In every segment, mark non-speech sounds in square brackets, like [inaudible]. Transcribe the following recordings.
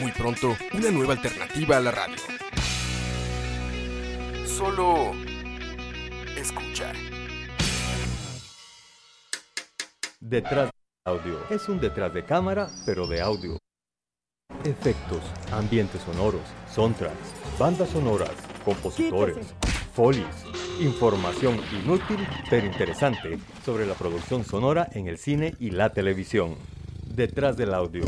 Muy pronto, una nueva alternativa a la radio. Solo escucha. Detrás de audio. Es un detrás de cámara, pero de audio. Efectos, ambientes sonoros, soundtracks, bandas sonoras, compositores, folies, información inútil pero interesante sobre la producción sonora en el cine y la televisión. Detrás del audio.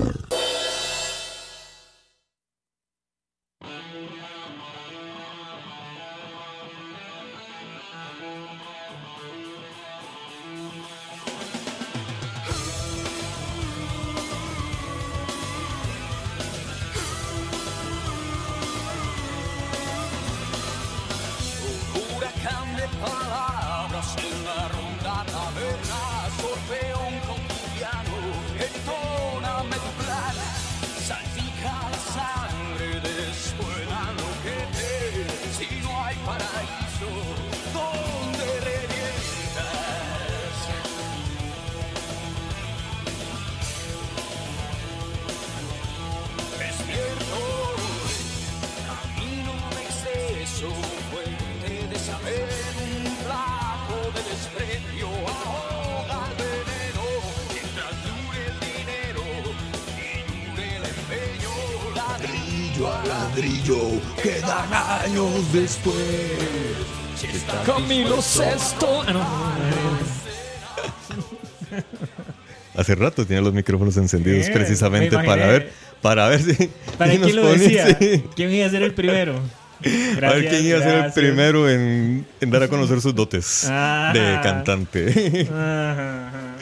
Hace rato tenía los micrófonos encendidos precisamente me para ver, para ver si. ¿Para si nos quién lo ponen- decía? sí. ¿Quién iba a ser el primero? a ver Gracias, quién iba a ser el gracias. primero en, en dar a conocer sus dotes Ajá. de cantante. Ajá, ajá.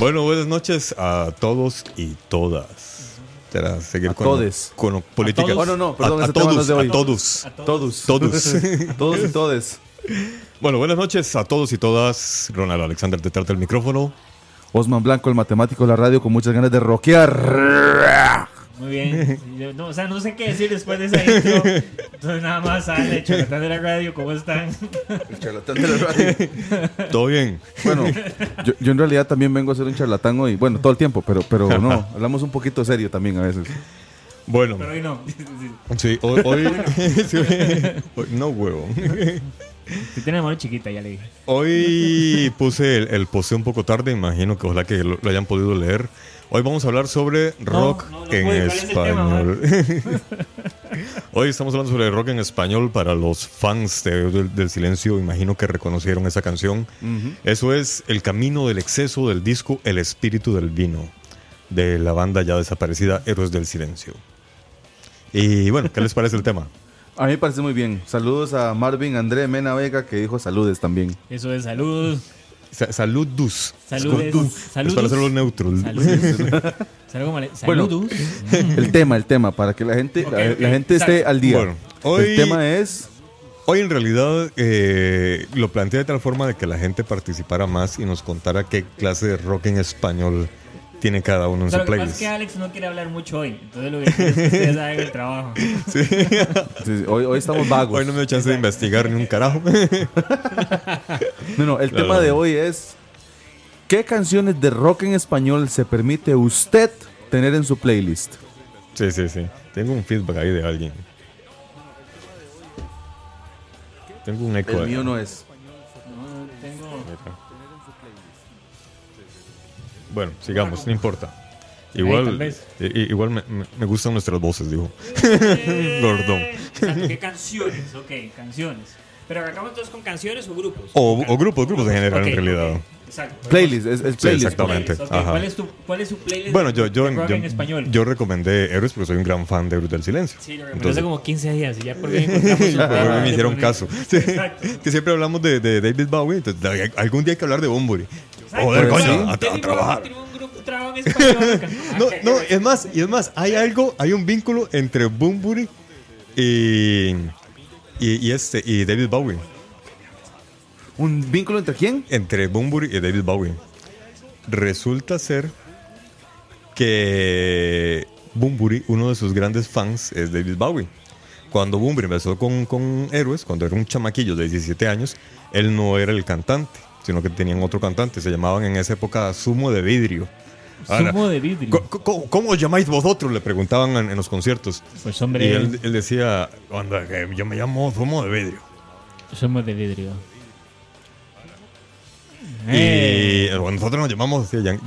bueno, buenas noches a todos y todas. Será seguir A con, todes. con política. todos? Oh, no, no, perdón, a, a no todos, es de hoy. a todos. A todos. Todos. Todos. [laughs] Todos y todes. Bueno, buenas noches a todos y todas. Ronald Alexander detrás del micrófono. Osman Blanco, el matemático de la radio, con muchas ganas de rockear. Muy bien. Yo no, o sea, no sé qué decir después de esa intro. Entonces nada más sale, charlatán de la radio, ¿cómo están? El charlatán de la radio. ¿Todo bien? Bueno, yo, yo en realidad también vengo a ser un charlatán hoy. Bueno, todo el tiempo, pero, pero no. Hablamos un poquito serio también a veces. Bueno, Pero hoy no. sí, hoy. hoy- [laughs] sí, hoy- no huevo. Si tiene la mano chiquita, ya le dije. Hoy puse el, el posteo un poco tarde, imagino que ojalá que lo, lo hayan podido leer. Hoy vamos a hablar sobre rock no, no en puede. ¿Cuál es tema, español. [laughs] Hoy estamos hablando sobre rock en español para los fans de- del, del silencio, imagino que reconocieron esa canción. Eso es El camino del exceso del disco El espíritu del vino, de la banda ya desaparecida Héroes del Silencio. Y bueno, ¿qué les parece el tema? A mí me parece muy bien. Saludos a Marvin André Mena Vega, que dijo saludes también. Eso es salud. Sa- Saludus. Saludes. Con- Saludos. Es para hacerlo neutro. Saludos. [laughs] Bueno. Saludos. El tema, el tema, para que la gente, la, gente esté al día. Bueno, hoy- El tema es. Hoy en realidad eh, lo planteé de tal forma de que la gente participara más y nos contara qué clase de rock en español tiene cada uno en su lo que pasa es playlist. que Alex no quiere hablar mucho hoy. Entonces lo que quiere es que ustedes [laughs] hagan el trabajo. sí, sí, hoy, hoy estamos vagos. Hoy no me dio chance de investigar ni un carajo. [laughs] No, no, el Claro. tema de hoy es ¿Qué canciones de rock en español se permite usted tener en su playlist? sí, sí, sí. Tengo un feedback ahí de alguien. Tengo un eco. El mío no es. No, tengo... Bueno, sigamos, no importa. tal Igual, i- igual me, me- gustan nuestras voces, digo. [laughs] Gordón. Exacto, ¿qué canciones? Ok, canciones. Pero arrancamos entonces con canciones o grupos. O, o grupos, grupos en general, Ok, en realidad. ok, Exacto. Playlist, es, es Sí, playlist. exactamente. Ok, Ajá. ¿Cuál, es tu, ¿Cuál es su playlist Bueno, yo, yo, de rock yo, en español? yo recomendé Héroes porque soy un gran fan de Héroes del Silencio. sí, lo recomendé Entonces, hace como 15 días y ya por fin encontramos [laughs] un Pero programa me hicieron caso. Sí. Exacto. [laughs] Que siempre hablamos de, de David Bowie. Entonces, algún día hay que hablar de Bumburi. Joder, coño, a, a David Bowie trabajar. [laughs] No, no, es más, y es más, hay algo, hay un vínculo entre Bunbury y, y, y este, y David Bowie. ¿Un vínculo entre quién? Entre Bunbury y David Bowie. Resulta ser que Bunbury, uno de sus grandes fans, es David Bowie. Cuando Bunbury empezó con, con Héroes, cuando era un chamaquillo de 17 años, él no era el cantante, sino que tenían otro cantante. Se llamaban en esa época Sumo de Vidrio. Ahora, Zumo de vidrio. ¿Cómo, os llamáis vosotros? Le preguntaban en, en los conciertos. Pues Y hombre, él, él decía, "Anda, que yo me llamo Zumo de Vidrio. somos de vidrio. Eh, Y bueno, nosotros nos llamamos, ya, ya-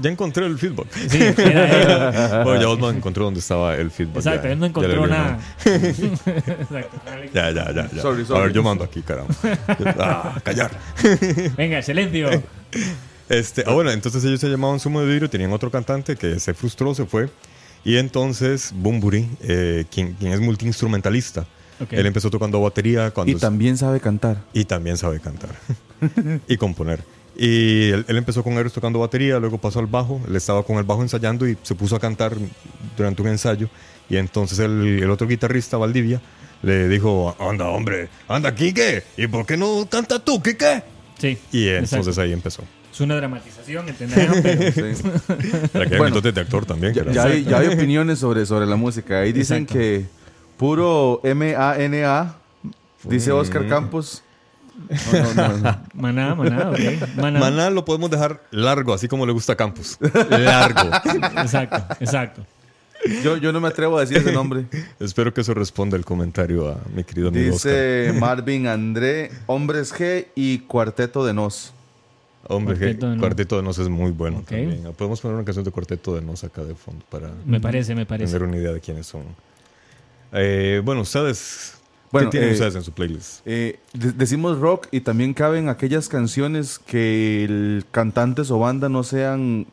ya- encontré el feedback. Sí. [laughs] Bueno, ya Osman encontró dónde estaba el feedback. Exacto, ya- él no encontró nada. [laughs] [laughs] Exacto. Ya, ya, ya. ya. Sorry, A sorry. ver, yo mando aquí, caramba. Ah, callar. Venga, silencio. Este, ah, bueno, entonces ellos se llamaban Sumo de Vidrio, tenían otro cantante que se frustró, se fue. Y entonces Bumburi, eh, quien, quien es multiinstrumentalista, Ok. él empezó tocando batería cuando Y también sabe cantar. y también sabe cantar y componer. Y él, él empezó con Eros tocando batería, luego pasó al bajo, él estaba con el bajo ensayando y se puso a cantar durante un ensayo. Y entonces el, el otro guitarrista, Valdivia, le dijo, anda hombre, anda Quique, ¿y por qué no canta tú, Quique? Sí. Y exacto. entonces ahí empezó. Es una dramatización, ¿entenderán? Pero Sí. [laughs] Para que Bueno. de actor también. Ya, ya hay, ya hay opiniones sobre, sobre la música. Ahí dicen Exacto. que puro M-A-N-A, dice Oscar Campos. No, no, no. [laughs] maná, maná, ok. Maná. Maná lo podemos dejar largo, así como le gusta a Campos. [laughs] Largo. Exacto, exacto. Yo, yo no me atrevo a decir ese nombre. [laughs] Espero que eso responda el comentario a mi querido amigo Oscar. Dice Marvin André, Hombres G y Cuarteto de Nos. Hombre, Cuarteto de Nos. Cuarteto de Nos es muy bueno también. Podemos poner una canción de Cuarteto de Nos acá de fondo para Me parece, me parece. tener una idea de quiénes son. Eh, bueno, ustedes. Bueno, ¿Qué tienen eh, ustedes en su playlist? Eh, de- decimos rock y también caben aquellas canciones que el cantantes o banda no sean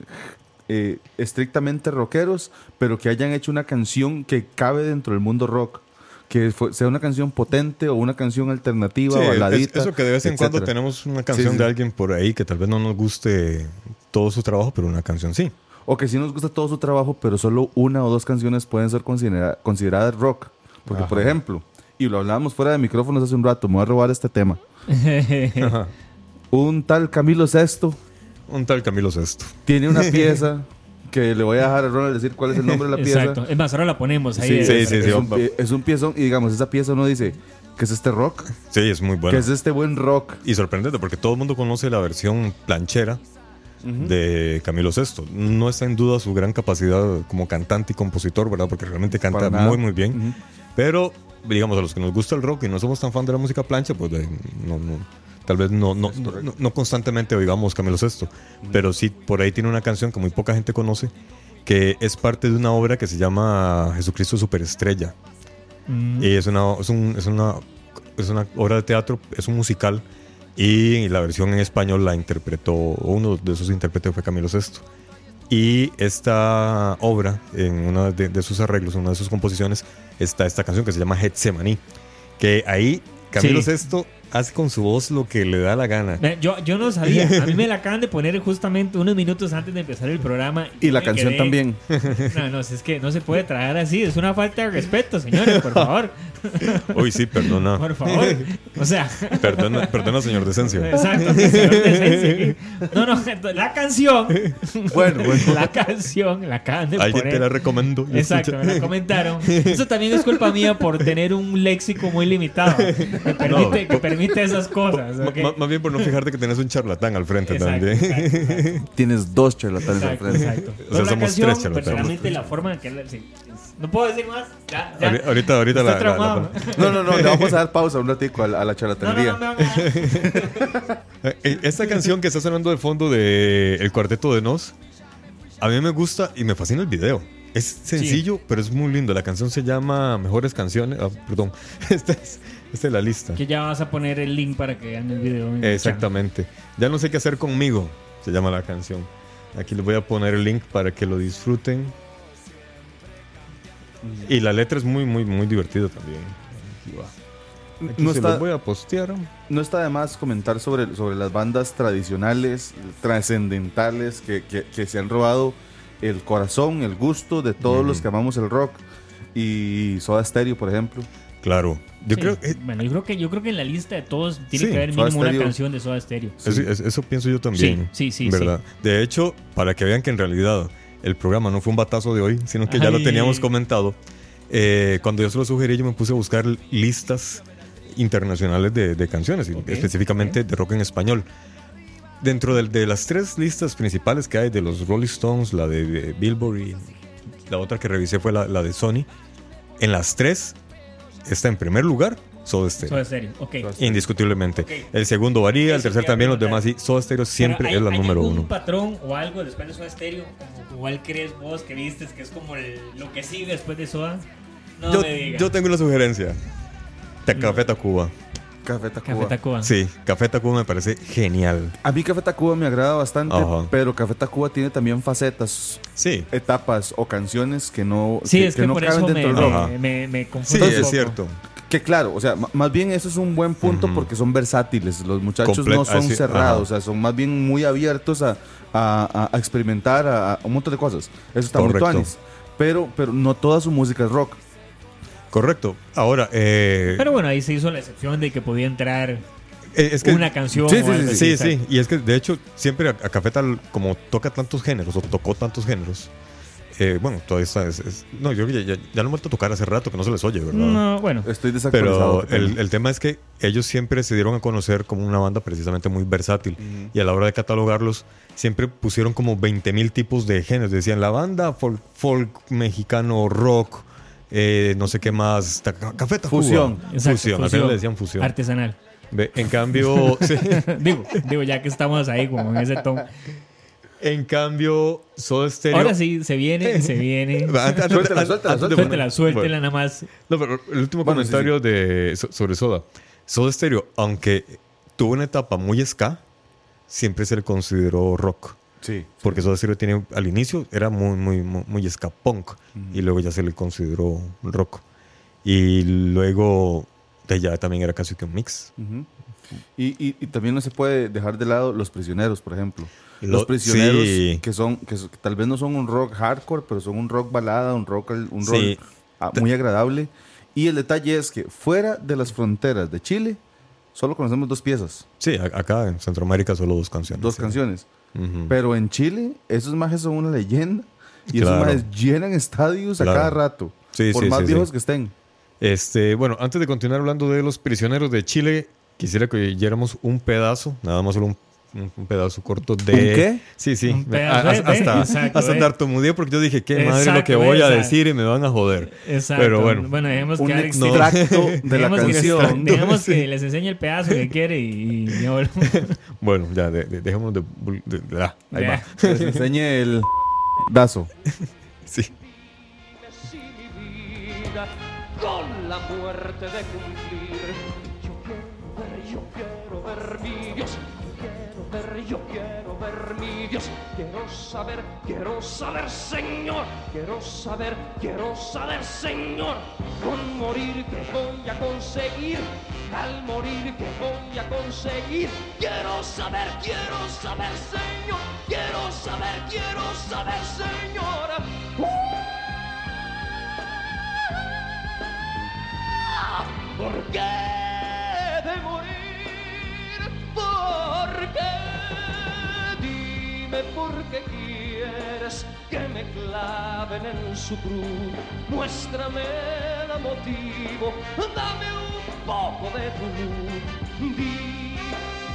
eh, estrictamente rockeros, pero que hayan hecho una canción que cabe dentro del mundo rock. Que fue- sea una canción potente o una canción alternativa, Sí, es- baladita. eso que de vez en cuando tenemos una canción sí. de alguien por ahí que tal vez no nos guste todo su trabajo, pero una canción sí. O que sí nos gusta todo su trabajo, pero solo una o dos canciones pueden ser considera- consideradas rock. Porque, por ejemplo, y lo hablábamos fuera de micrófonos hace un rato, me voy a robar este tema. [laughs] Un tal Camilo Sesto Un tal Camilo Sesto. tiene una [laughs] pieza que le voy a dejar a Ronald decir cuál es el nombre de la pieza. Exacto. Es más, ahora la ponemos ahí. Sí, sí, es, sí, es sí, un, es un piezón y digamos, esa pieza no dice que es este rock, Sí, es muy bueno. es este buen rock. Y sorprendente porque todo el mundo conoce la versión planchera de Camilo Sesto. No está en duda su gran capacidad como cantante y compositor, ¿verdad? Porque realmente canta muy, muy bien. Pero, digamos, a los que nos gusta el rock y no somos tan fan de la música plancha, pues de- no, no- tal vez no, no, no, no- constantemente oigamos Camilo Sesto. Pero sí, por ahí tiene una canción que muy poca gente conoce, que es parte de una obra que se llama Jesucristo Superestrella. Mm. Y es una, es, un- es una, es una obra de teatro, es un musical. Y la versión en español la interpretó, uno de sus intérpretes fue Camilo Sesto. Y esta obra, en uno de, de sus arreglos, en una de sus composiciones, está esta canción que se llama Getsemaní. Que ahí Camilo Sí. Sesto hace con su voz lo que le da la gana. Yo, yo no sabía. A mí me la acaban de poner justamente unos minutos antes de empezar el programa. Y la canción quedé- también. No, no, es que no se puede traer así. Es una falta de respeto, señores, por favor. [laughs] Uy, sí, perdona. Por favor. O sea, Perdona, perdona señor Decencio. exacto. señor Decencia. No, no, la canción. Bueno, bueno. La canción la acaban de Alguien poner. te la recomiendo. y Exacto, escucha. me la comentaron. Eso también es culpa mía por tener un léxico muy limitado. [laughs] Que permite, No. que permite esas [laughs] cosas. Más bien por no fijarte que tenés un charlatán al frente Exacto, también. exacto, [laughs] Tienes dos charlatanes al exacto, frente. exacto. O sea, somos canción, tres charlatanes. personalmente la forma en que la- sí, es- no puedo decir más. Ya, ya. Ahori- Ahorita, ahorita la, la-. No, no, no, le vamos a dar pausa un ratico a la, a la No, no, charlatanería. no, [laughs] Eh, Esta canción que está sonando de fondo de El Cuarteto de Nos, a mí me gusta y me fascina el video. Es sencillo, pero es muy lindo. La canción se llama Mejores Canciones. ah, perdón, [laughs] esta es, esta es la lista. Que ya vas a poner el link para que vean el video. Exactamente. Ya no sé qué hacer conmigo, se llama la canción. Aquí les voy a poner el link para que lo disfruten. Y la letra es muy, muy, muy divertida también. Aquí va. Aquí No se está- los voy a postear. No está de más comentar sobre, sobre las bandas tradicionales, trascendentales, que, que- que se han robado el corazón, el gusto de todos los que amamos el rock. Y Soda Stereo, por ejemplo. Claro. Yo Sí. creo que Bueno, yo creo que yo creo que en la lista de todos tiene Sí, que haber mínimo una canción de Soda Stereo. Eso, es- eso pienso yo también. Sí, sí, sí, ¿Verdad? De hecho, para que vean que en realidad el programa no fue un batazo de hoy, sino que ya lo teníamos comentado, eh, cuando yo se lo sugerí, yo me puse a buscar listas internacionales de, de canciones, específicamente de rock en español. Dentro del- de, las tres listas principales que hay de los Rolling Stones, la de, eh, Billboard y la otra que revisé fue la, la de Sony, en las tres está en primer lugar Soda Stereo. Soda Stereo, ok. Indiscutiblemente. Ok. El segundo varía, el tercer también, los demás sí. Soda Stereo siempre hay- es la ¿hay número algún uno. patrón o algo después de Soda Stereo? ¿Cuál crees vos que vistes que es como el- lo que sigue después de Soda? No yo, me digas. yo tengo una sugerencia. De Café Tacuba. Café Tacuba. Café Tacuba. Sí, Café Tacuba me parece genial. A mí Café Tacuba me agrada bastante, Ajá. pero Café Tacuba tiene también facetas, Sí, etapas o canciones que no, Sí, es que, no por caben eso me, dentro del rock. Ajá. me, me, me sí, es poco. cierto. Que claro, o sea, más bien eso es un buen punto porque son versátiles. Los muchachos Comple- no son así- cerrados, ajá. o sea, son más bien muy abiertos a, a- experimentar a, a un montón de cosas. Eso está muy tuanis. Pero, pero no toda su música es rock. Correcto. Ahora, eh, Pero bueno, ahí se hizo la excepción de que podía entrar eh, es que. una canción. sí, o sí, algo sí, así, Sí, sí, exacto. y es que de hecho siempre a, a Café Tal, como toca tantos géneros o tocó tantos géneros, eh, bueno, todavía está, es- es- no, yo creo que ya, ya, ya lo han vuelto a tocar hace rato, que no se les oye, ¿verdad? No, bueno. Estoy desactualizado. Pero el, el tema es que ellos siempre se dieron a conocer como una banda precisamente muy versátil. Y a la hora de catalogarlos, siempre pusieron como 20 mil tipos de géneros. Decían la banda folk, folk mexicano, rock, eh, no sé qué más, ta- ca- café Tacuba. Fusión. Exacto, fusión. Al final le decían fusión. Artesanal. Ve, En cambio, [laughs] sí, digo, digo, ya que estamos ahí como en ese tono. en cambio, Soda Stereo. Ahora sí, se viene, se viene. [laughs] Antes- antes- Suéltela, antes- suéltela, antes de Suéltela, suéltela bueno. nada más. No, pero el último Bueno, sí, comentario de so- sobre Soda. Soda Stereo, aunque tuvo una etapa muy ska, siempre se le consideró rock. Sí. Porque Soda Stereo tiene, al inicio era muy, muy, muy, muy ska punk. Y luego ya se le consideró rock. Y luego de ya también era casi que un mix. Y, y- y también no se puede dejar de lado los prisioneros, por ejemplo. Lo- los prisioneros sí. que son que, que tal vez no son un rock hardcore, pero son un rock balada, un rock un rock Sí. ah, muy agradable. Y el detalle es que fuera de las fronteras de Chile solo conocemos dos piezas, Sí, acá en Centroamérica solo dos canciones. dos sí. canciones. Pero en Chile esos majes son una leyenda y Claro. esos majes llenan estadios Claro. a cada rato, Sí, por sí, más sí, viejos que estén. Este, bueno, antes de continuar hablando de los prisioneros de Chile, quisiera que oyéramos un pedazo, nada más solo un, un- pedazo corto de. ¿Un qué? Sí, sí. Un pedazo A- de- a- hasta exacto, hasta eh. porque yo dije, qué madre lo Exacto, que voy a esa. decir y me van a joder. Exacto. Pero bueno. bueno dejemos Un que Alex extracto [laughs] de la dejemos que- canción. dejemos que les enseñe el pedazo que quiere y, y ya volvemos. [laughs] Bueno, ya, de- de- dejémonos de. bul- de- de- ah, ahí Ya. va. Que les enseñe el [laughs] dazo. Sí. Sí, mi vida, con la muerte de cumplir. Yo quiero ver, yo quiero ver mi. Yo quiero ver, mi Dios. Quiero saber, quiero saber, Señor. Quiero saber, quiero saber, Señor. Con morir que voy a conseguir. Al morir que voy a conseguir. Quiero saber, quiero saber, Señor. Quiero saber, quiero saber, Señor. ¿Por qué Dime por qué quieres que me claven en su cruz. Muéstrame el motivo, dame un poco de tu luz. Di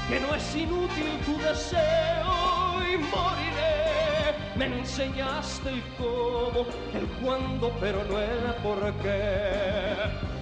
que no es inútil tu deseo y moriré. Me enseñaste el cómo, el cuándo, pero no el por qué.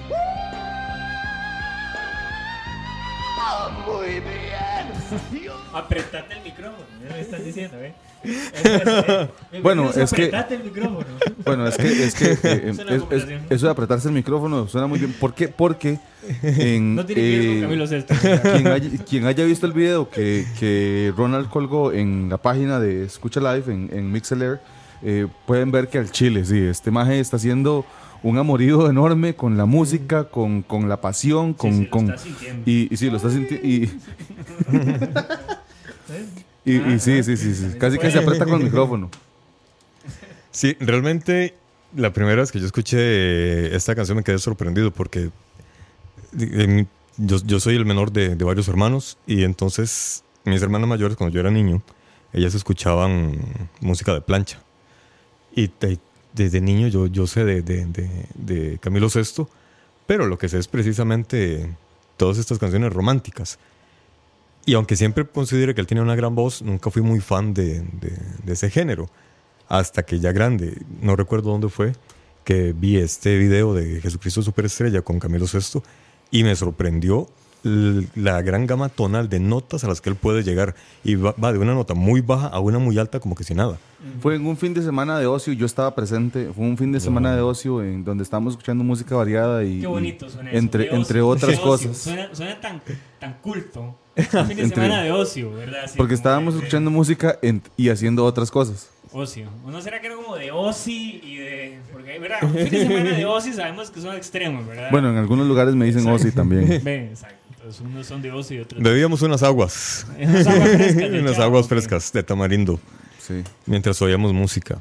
Muy bien. Apretate el micrófono, ¿qué me estás diciendo, eh? [laughs] Eh. Bueno, es que- Apretate el micrófono. [laughs] Bueno, es que, es que eh, [laughs] Es una es- es- conversación. eso de apretarse el micrófono suena muy bien. ¿Por qué? Porque en, No tiene que eh, Camilo Sesto. quien, haya, quien haya visto el video que, que Ronald colgó en la página de Escucha Live en, en Mixler, eh, pueden ver que al chile, sí, este maje está haciendo un amorío enorme con la música, con, con la pasión, con... sí, lo con y, y sí, lo está sintiendo. [laughs] Y, y, y sí, sí, sí, sí, casi que se aprieta con el micrófono. Sí, realmente la primera vez que yo escuché esta canción me quedé sorprendido porque mi- yo, yo soy el menor de, de varios hermanos y entonces mis hermanas mayores cuando yo era niño, ellas escuchaban música de plancha. Y te- desde niño yo, yo sé de, de- de- Camilo VI, pero lo que sé es precisamente todas estas canciones románticas. Y aunque siempre considero que él tenía una gran voz, nunca fui muy fan de, ese género. Hasta que ya grande, no recuerdo dónde fue, que vi este video de Jesucristo Superestrella con Camilo VI y me sorprendió la gran gama tonal de notas a las que él puede llegar. Y va, va de una nota muy baja a una muy alta como que si nada. Fue en un fin de semana de ocio, yo estaba presente, fue un fin de semana de ocio en donde estábamos escuchando música variada y, Qué bonito suena eso. entre, ocio, entre otras cosas. Suena, suena tan, tan culto. [laughs] Un fin de Entre- semana de ocio, ¿verdad? Así Porque estábamos de- de escuchando música en- y haciendo otras cosas. Ocio. ¿O no será que era como de oci y de. Porque, ¿verdad? Un fin de semana de [laughs] ocio sabemos que son extremos, ¿verdad? Bueno, en algunos lugares me dicen ocio también. [laughs] Exacto. Entonces, unos son de ocio y otros. Bebíamos unas aguas, [laughs] Unas aguas frescas. de [laughs] unas chavo, aguas frescas de tamarindo, Sí. mientras oíamos música.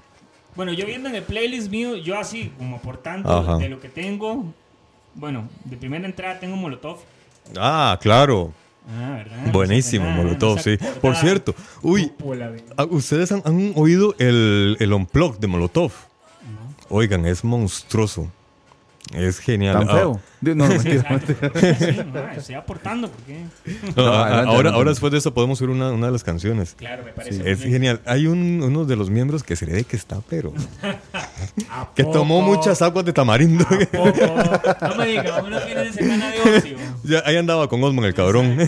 Bueno, yo viendo en el playlist mío, yo así, como por tanto Ajá. de lo que tengo. Bueno, de primera entrada tengo Molotov. Ah, claro. Ah, ¿verdad? Buenísimo, Molotov, sí. Por cierto, uy. Ah, ¿Ustedes han, han oído el, el unplug de Molotov? Oigan, es monstruoso. Es genial. Tan Ah, feo. Di- No, no, mentira, mentira. [laughs] Sí, no, estoy aportando porque. no, No, ah, adelante, ahora, ahora después de eso podemos oír una, una de las canciones. Claro, me parece. Es muy bien. genial. Hay un, uno de los miembros que se ve que está, pero. [laughs] ¿A Que tomó muchas aguas de tamarindo. ¿A poco? No me digas, unos fines de semana de ocio. Ya, ahí andaba con Osman, el cabrón. [laughs]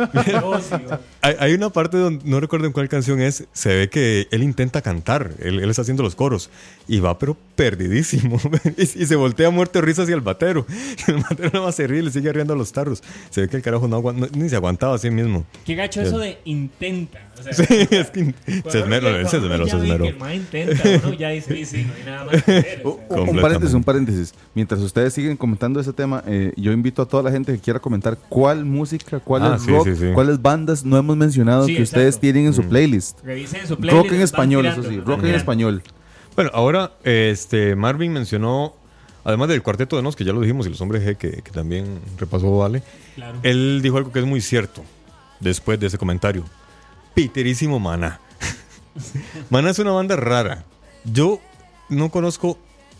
De ocio. hay, hay una parte donde no recuerdo en cuál canción es. Se ve que él intenta cantar. Él, él está haciendo los coros. Y va, pero perdidísimo. y, y se voltea muerto de risa hacia el batero. Y [laughs] el batero nada más se ríe y le sigue riendo a los tarros. Se ve que el carajo no, aguanta, ni se aguantaba a sí mismo. Qué gacho eso de intenta. O sea, Sí, es que se esmeró, se esmeró, se esmeró. intenta, uno ya dice, sí, sí, no hay nada más que hacer. o sea. Un paréntesis, un paréntesis. Mientras ustedes siguen comentando ese tema, eh, yo invito a toda la gente que quiera comentar cuál música, cuál Ah, es sí, rock, sí, sí. cuáles bandas no hemos mencionado Sí, que ustedes tienen en su Mm. playlist. Revisen su playlist. Rock en español, tirando, eso sí, rock en español. Bueno, ahora este Marvin mencionó, además del cuarteto de Nos, que ya lo dijimos, y los hombres G, que, que también repasó Vale, Claro. él dijo algo que es muy cierto después de ese comentario. Piterísimo Mana. [laughs] Mana es una banda rara. Yo no conozco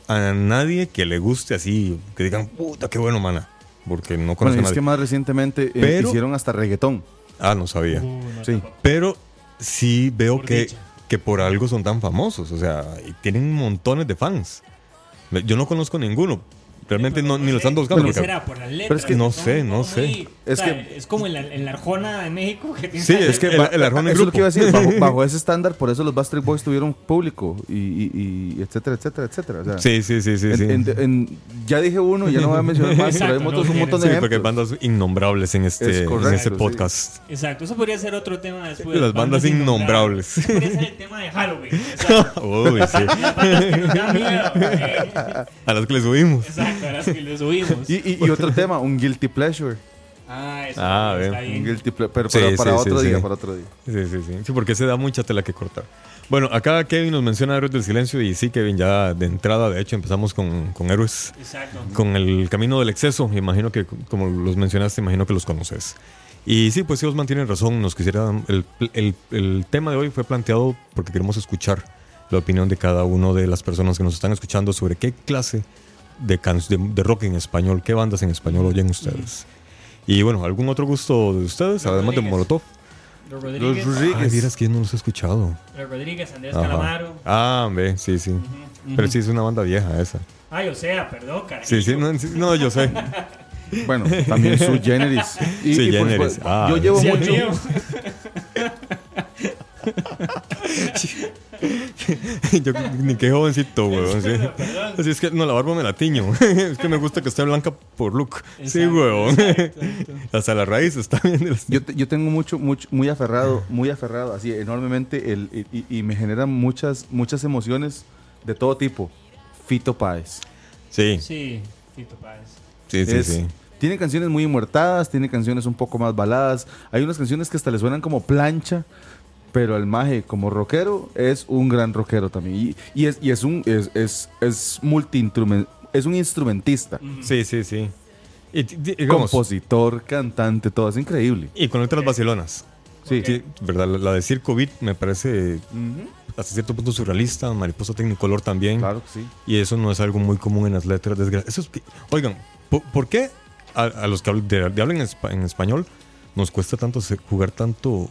a nadie que le guste así, que digan, puta, qué bueno Mana. Porque no conozco Bueno, a es nadie. que más recientemente eh, Pero- hicieron hasta reggaetón. Ah, no sabía. Uh, no, Sí. Pero sí veo Por que, dicha. que por algo son tan famosos. O sea, y tienen montones de fans. Yo no conozco ninguno. Realmente no, ni los ando buscando. ¿Qué porque- será? Por las letras. es que no sé, no sé. muy- Es o sea, que- Es como en la, en Arjona de México que tiene Sí, es que el- el Arjona en eso es lo que iba a decir. Bajo, [laughs] bajo ese estándar, por eso los Bastard Boys tuvieron público y, y- y etcétera, etcétera, etcétera. O sea, Sí, sí, sí, sí. en- sí. en- en- ya dije uno, ya no voy a mencionar más, pero hay Exacto, no un montón Sí, de porque hay bandas innombrables en este, Es en correcto, este sí. podcast. Exacto, eso podría ser otro tema después. Las bandas innombrables. Eso podría ser el tema de Halloween. Exacto. [laughs] Uy, sí. Las [laughs] bandas que nos dan miedo. A las que le subimos. Exacto, a las que les subimos. Y, y- y otro [laughs] tema, un guilty pleasure. Ah, eso Ah, está bien. Un guilty ple- pero Sí, para, para sí, otro sí, día, sí. para otro día. Sí, sí, sí. Sí, porque se da mucha tela que cortar. Bueno, acá Kevin nos menciona Héroes del Silencio y sí, Kevin, ya de entrada, de hecho, empezamos con, con Héroes. Exacto. con el camino del exceso. Imagino que, como los mencionaste, imagino que los conoces. Y sí, pues sí, Osman tiene razón. Nos quisiera. El, el- el tema de hoy fue planteado porque queremos escuchar la opinión de cada uno de las personas que nos están escuchando sobre qué clase de, can- de, de rock en español, qué bandas en español oyen ustedes. Y bueno, ¿algún otro gusto de ustedes, Los además de Rodríguez. Molotov? Los Rodríguez. Los Rodríguez. Ay, miras que yo no los he escuchado. Los Rodríguez, Andrés Ajá. Calamaro. Ah, ve, sí, sí. Pero sí es una banda vieja esa. Ay, o sea, perdón. Sí, sí, no, sí, no, yo sé. [laughs] Bueno, también su [laughs] generis. Y, Su y generis. supuesto, Ah, yo llevo Sí, mucho. [laughs] Yo ni qué jovencito, weón. Sí. Así es que no, la barba me la tiño. [laughs] es que me gusta que esté blanca por look. sí, weón. exacto, exacto. Hasta la raíz está bien. Yo, te- yo tengo mucho, mucho, muy aferrado, muy aferrado, así enormemente, el, y, y me generan muchas, muchas emociones de todo tipo. Fito Páez. Sí, Sí, Fito Páez. sí, sí. Es- sí. Tiene canciones muy muertadas, tiene canciones un poco más baladas. Hay unas canciones que hasta le suenan como plancha, pero el maje como rockero es un gran rockero también. Y, y es, y es un es, es, es un instrumentista, Sí, sí, sí. Y, di- di- digamos, compositor, cantante, todo es increíble. y con letras vacilonas. Sí. Sí, ¿verdad? La, la de Circo Beat me parece hasta cierto punto surrealista, Mariposa Tecnicolor también. Claro que sí. Y eso no es algo muy común en las letras. desgra- Eso es- oigan, ¿por, por qué a, a los que hablan, de, de hablan en, espa- en español nos cuesta tanto jugar tanto,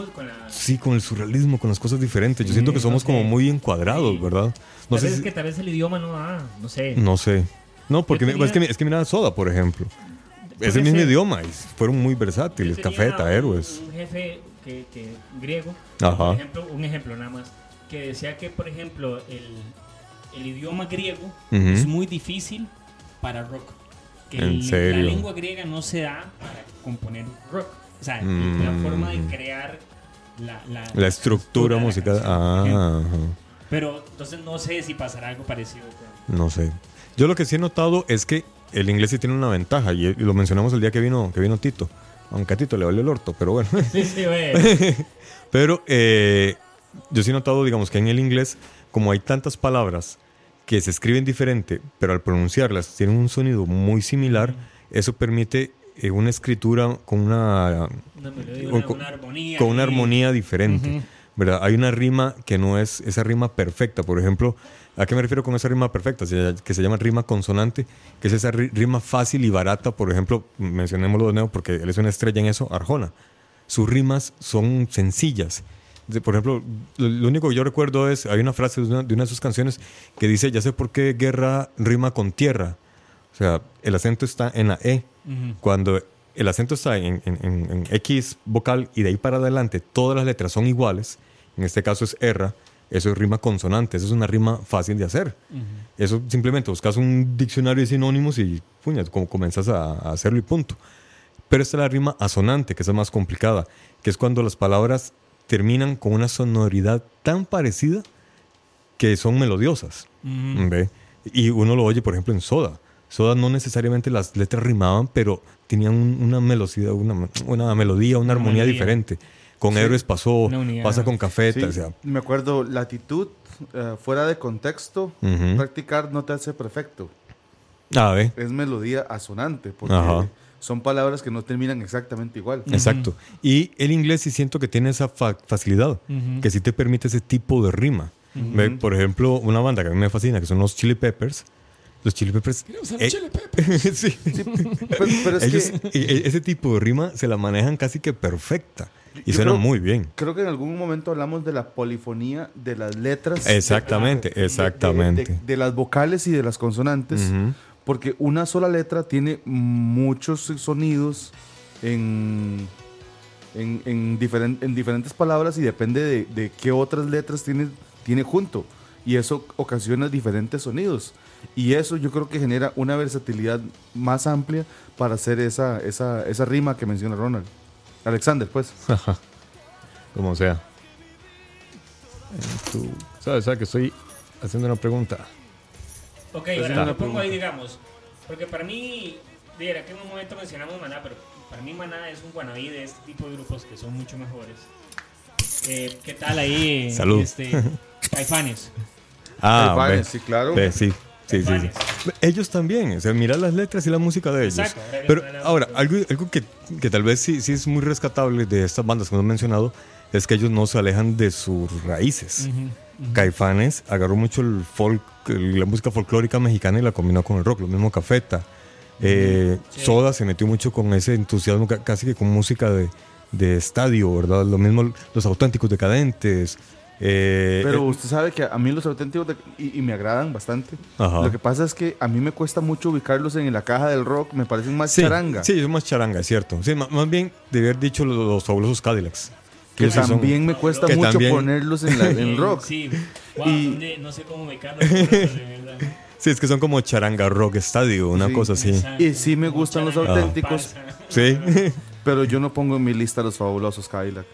Música, con la... sí, con el surrealismo, con las cosas diferentes? Yo siento que no somos sé. como muy encuadrados, Sí. ¿verdad? No tal sé vez si- es que tal vez el idioma no da, no sé. No sé. No, porque tenía- es, que, es que mira Soda, por ejemplo. Es el mismo idioma y fueron muy versátiles. Cafeta, héroes. Un jefe que, que griego, Ajá. Por ejemplo, un ejemplo nada más, que decía que, por ejemplo, el, el idioma griego Ujú. es muy difícil para rock. Que ¿En el- serio? la lengua griega no se da para componer rock. O sea, Mm. la forma de crear la, la, La estructura la musical. Ah. Pero entonces no sé si pasará algo parecido. con- No sé. Yo lo que sí he notado es que el inglés sí tiene una ventaja y, lo mencionamos el día que vino, que vino Tito. Aunque a Tito le valió el orto, pero bueno. [laughs] Sí, sí, [laughs] pero eh, yo sí he notado, digamos, que en el inglés, como hay tantas palabras que se escriben diferente, pero al pronunciarlas tienen un sonido muy similar, eso permite eh, una escritura con una, Una melodía, con, una, armonía. con una armonía diferente. Ujú. ¿verdad? Hay una rima que no es esa rima perfecta. Por ejemplo, ¿a qué me refiero con esa rima perfecta? Que se llama rima consonante, que es esa ri- rima fácil y barata. Por ejemplo, mencionémoslo de nuevo porque él es una estrella en eso, Arjona. Sus rimas son sencillas. Por ejemplo, lo, lo único que yo recuerdo es, hay una frase de una, de una de sus canciones que dice, ya sé por qué guerra rima con tierra. O sea, el acento está en la E. Ujú. Cuando el acento está en, en- en- X vocal y de ahí para adelante todas las letras son iguales, en este caso es R, eso es rima consonante, eso es una rima fácil de hacer. Eso simplemente buscas un diccionario de sinónimos y puñas, como comenzas a, a hacerlo y punto. Pero esta es la rima asonante, que es la más complicada, que es cuando las palabras terminan con una sonoridad tan parecida que son melodiosas. ¿ve? Y uno lo oye, por ejemplo, en Soda. Soda no necesariamente las letras rimaban, pero tenían un- una melodía, una, una melodía, una, armonía melodía. diferente. Con Héroes pasó, Una pasa con Cafeta, Sí, o sea, me acuerdo, latitud, eh, fuera de contexto, practicar no te hace perfecto. ah, ve, Es melodía asonante, porque Ajá. son palabras que no terminan exactamente igual. exacto. Y el inglés sí siento que tiene esa fa- facilidad, que sí te permite ese tipo de rima. Por ejemplo, una banda que a mí me fascina, que son los Chili Peppers. Los Chili Peppers. eh, [laughs] sí. Pero, pero es Ellos, que e- e- ese tipo de rima se la manejan casi que perfecta. Y suena creo- muy bien. creo que en algún momento hablamos de la polifonía de las letras. Exactamente, de- de- exactamente. De, de las vocales y de las consonantes. Ujú. Porque una sola letra tiene muchos sonidos en, en, en, diferen- en diferentes palabras y depende de, de qué otras letras tiene, tiene junto. Y eso ocasiona diferentes sonidos. Y eso yo creo que genera una versatilidad más amplia para hacer esa, esa, esa rima que menciona Ronald. Alexander, pues. Como sea. Eh, ¿sabes, sabes que estoy haciendo una pregunta? Ok, Esa es ahora lo pongo ahí, digamos. Porque para mí, mira, que en un momento mencionamos Maná, pero para mí Maná es un guanabí de este tipo de grupos que son mucho mejores. Eh, ¿Qué tal ahí? Salud. Este, Caifanes. Ah, Caifanes, sí, claro. Sí. Sí, sí, sí. Ellos también, o sea, mira las letras y la música de ellos. Exacto, Pero ahora, algo, algo que, que tal vez sí, sí es muy rescatable de estas bandas que hemos mencionado es que ellos no se alejan de sus raíces. Caifanes agarró mucho el folk, la música folclórica mexicana y la combinó con el rock, lo mismo Cafeta. Eh. Soda se metió mucho con ese entusiasmo, ca- casi que con música de, de estadio, ¿verdad? Lo mismo los auténticos decadentes. Eh, Pero eh, usted sabe que a mí los auténticos de- y, y me agradan bastante. Ajá. Lo que pasa es que a mí me cuesta mucho ubicarlos en la caja del rock, me parecen más sí, charanga. Sí, es más charanga, es cierto. Sí, más bien de haber dicho los, los fabulosos Cadillacs, que Sí, son- también me cuesta que mucho también- ponerlos en, la- en [laughs] rock. Sí. Wow, Y- ¿dónde? no sé cómo me. [laughs] Sí, es que son como charanga rock estadio, una Sí. cosa así. Exacto. Y sí me gustan los Charanga, auténticos. pasa. Sí. [laughs] Pero yo no pongo en mi lista los fabulosos Cadillac.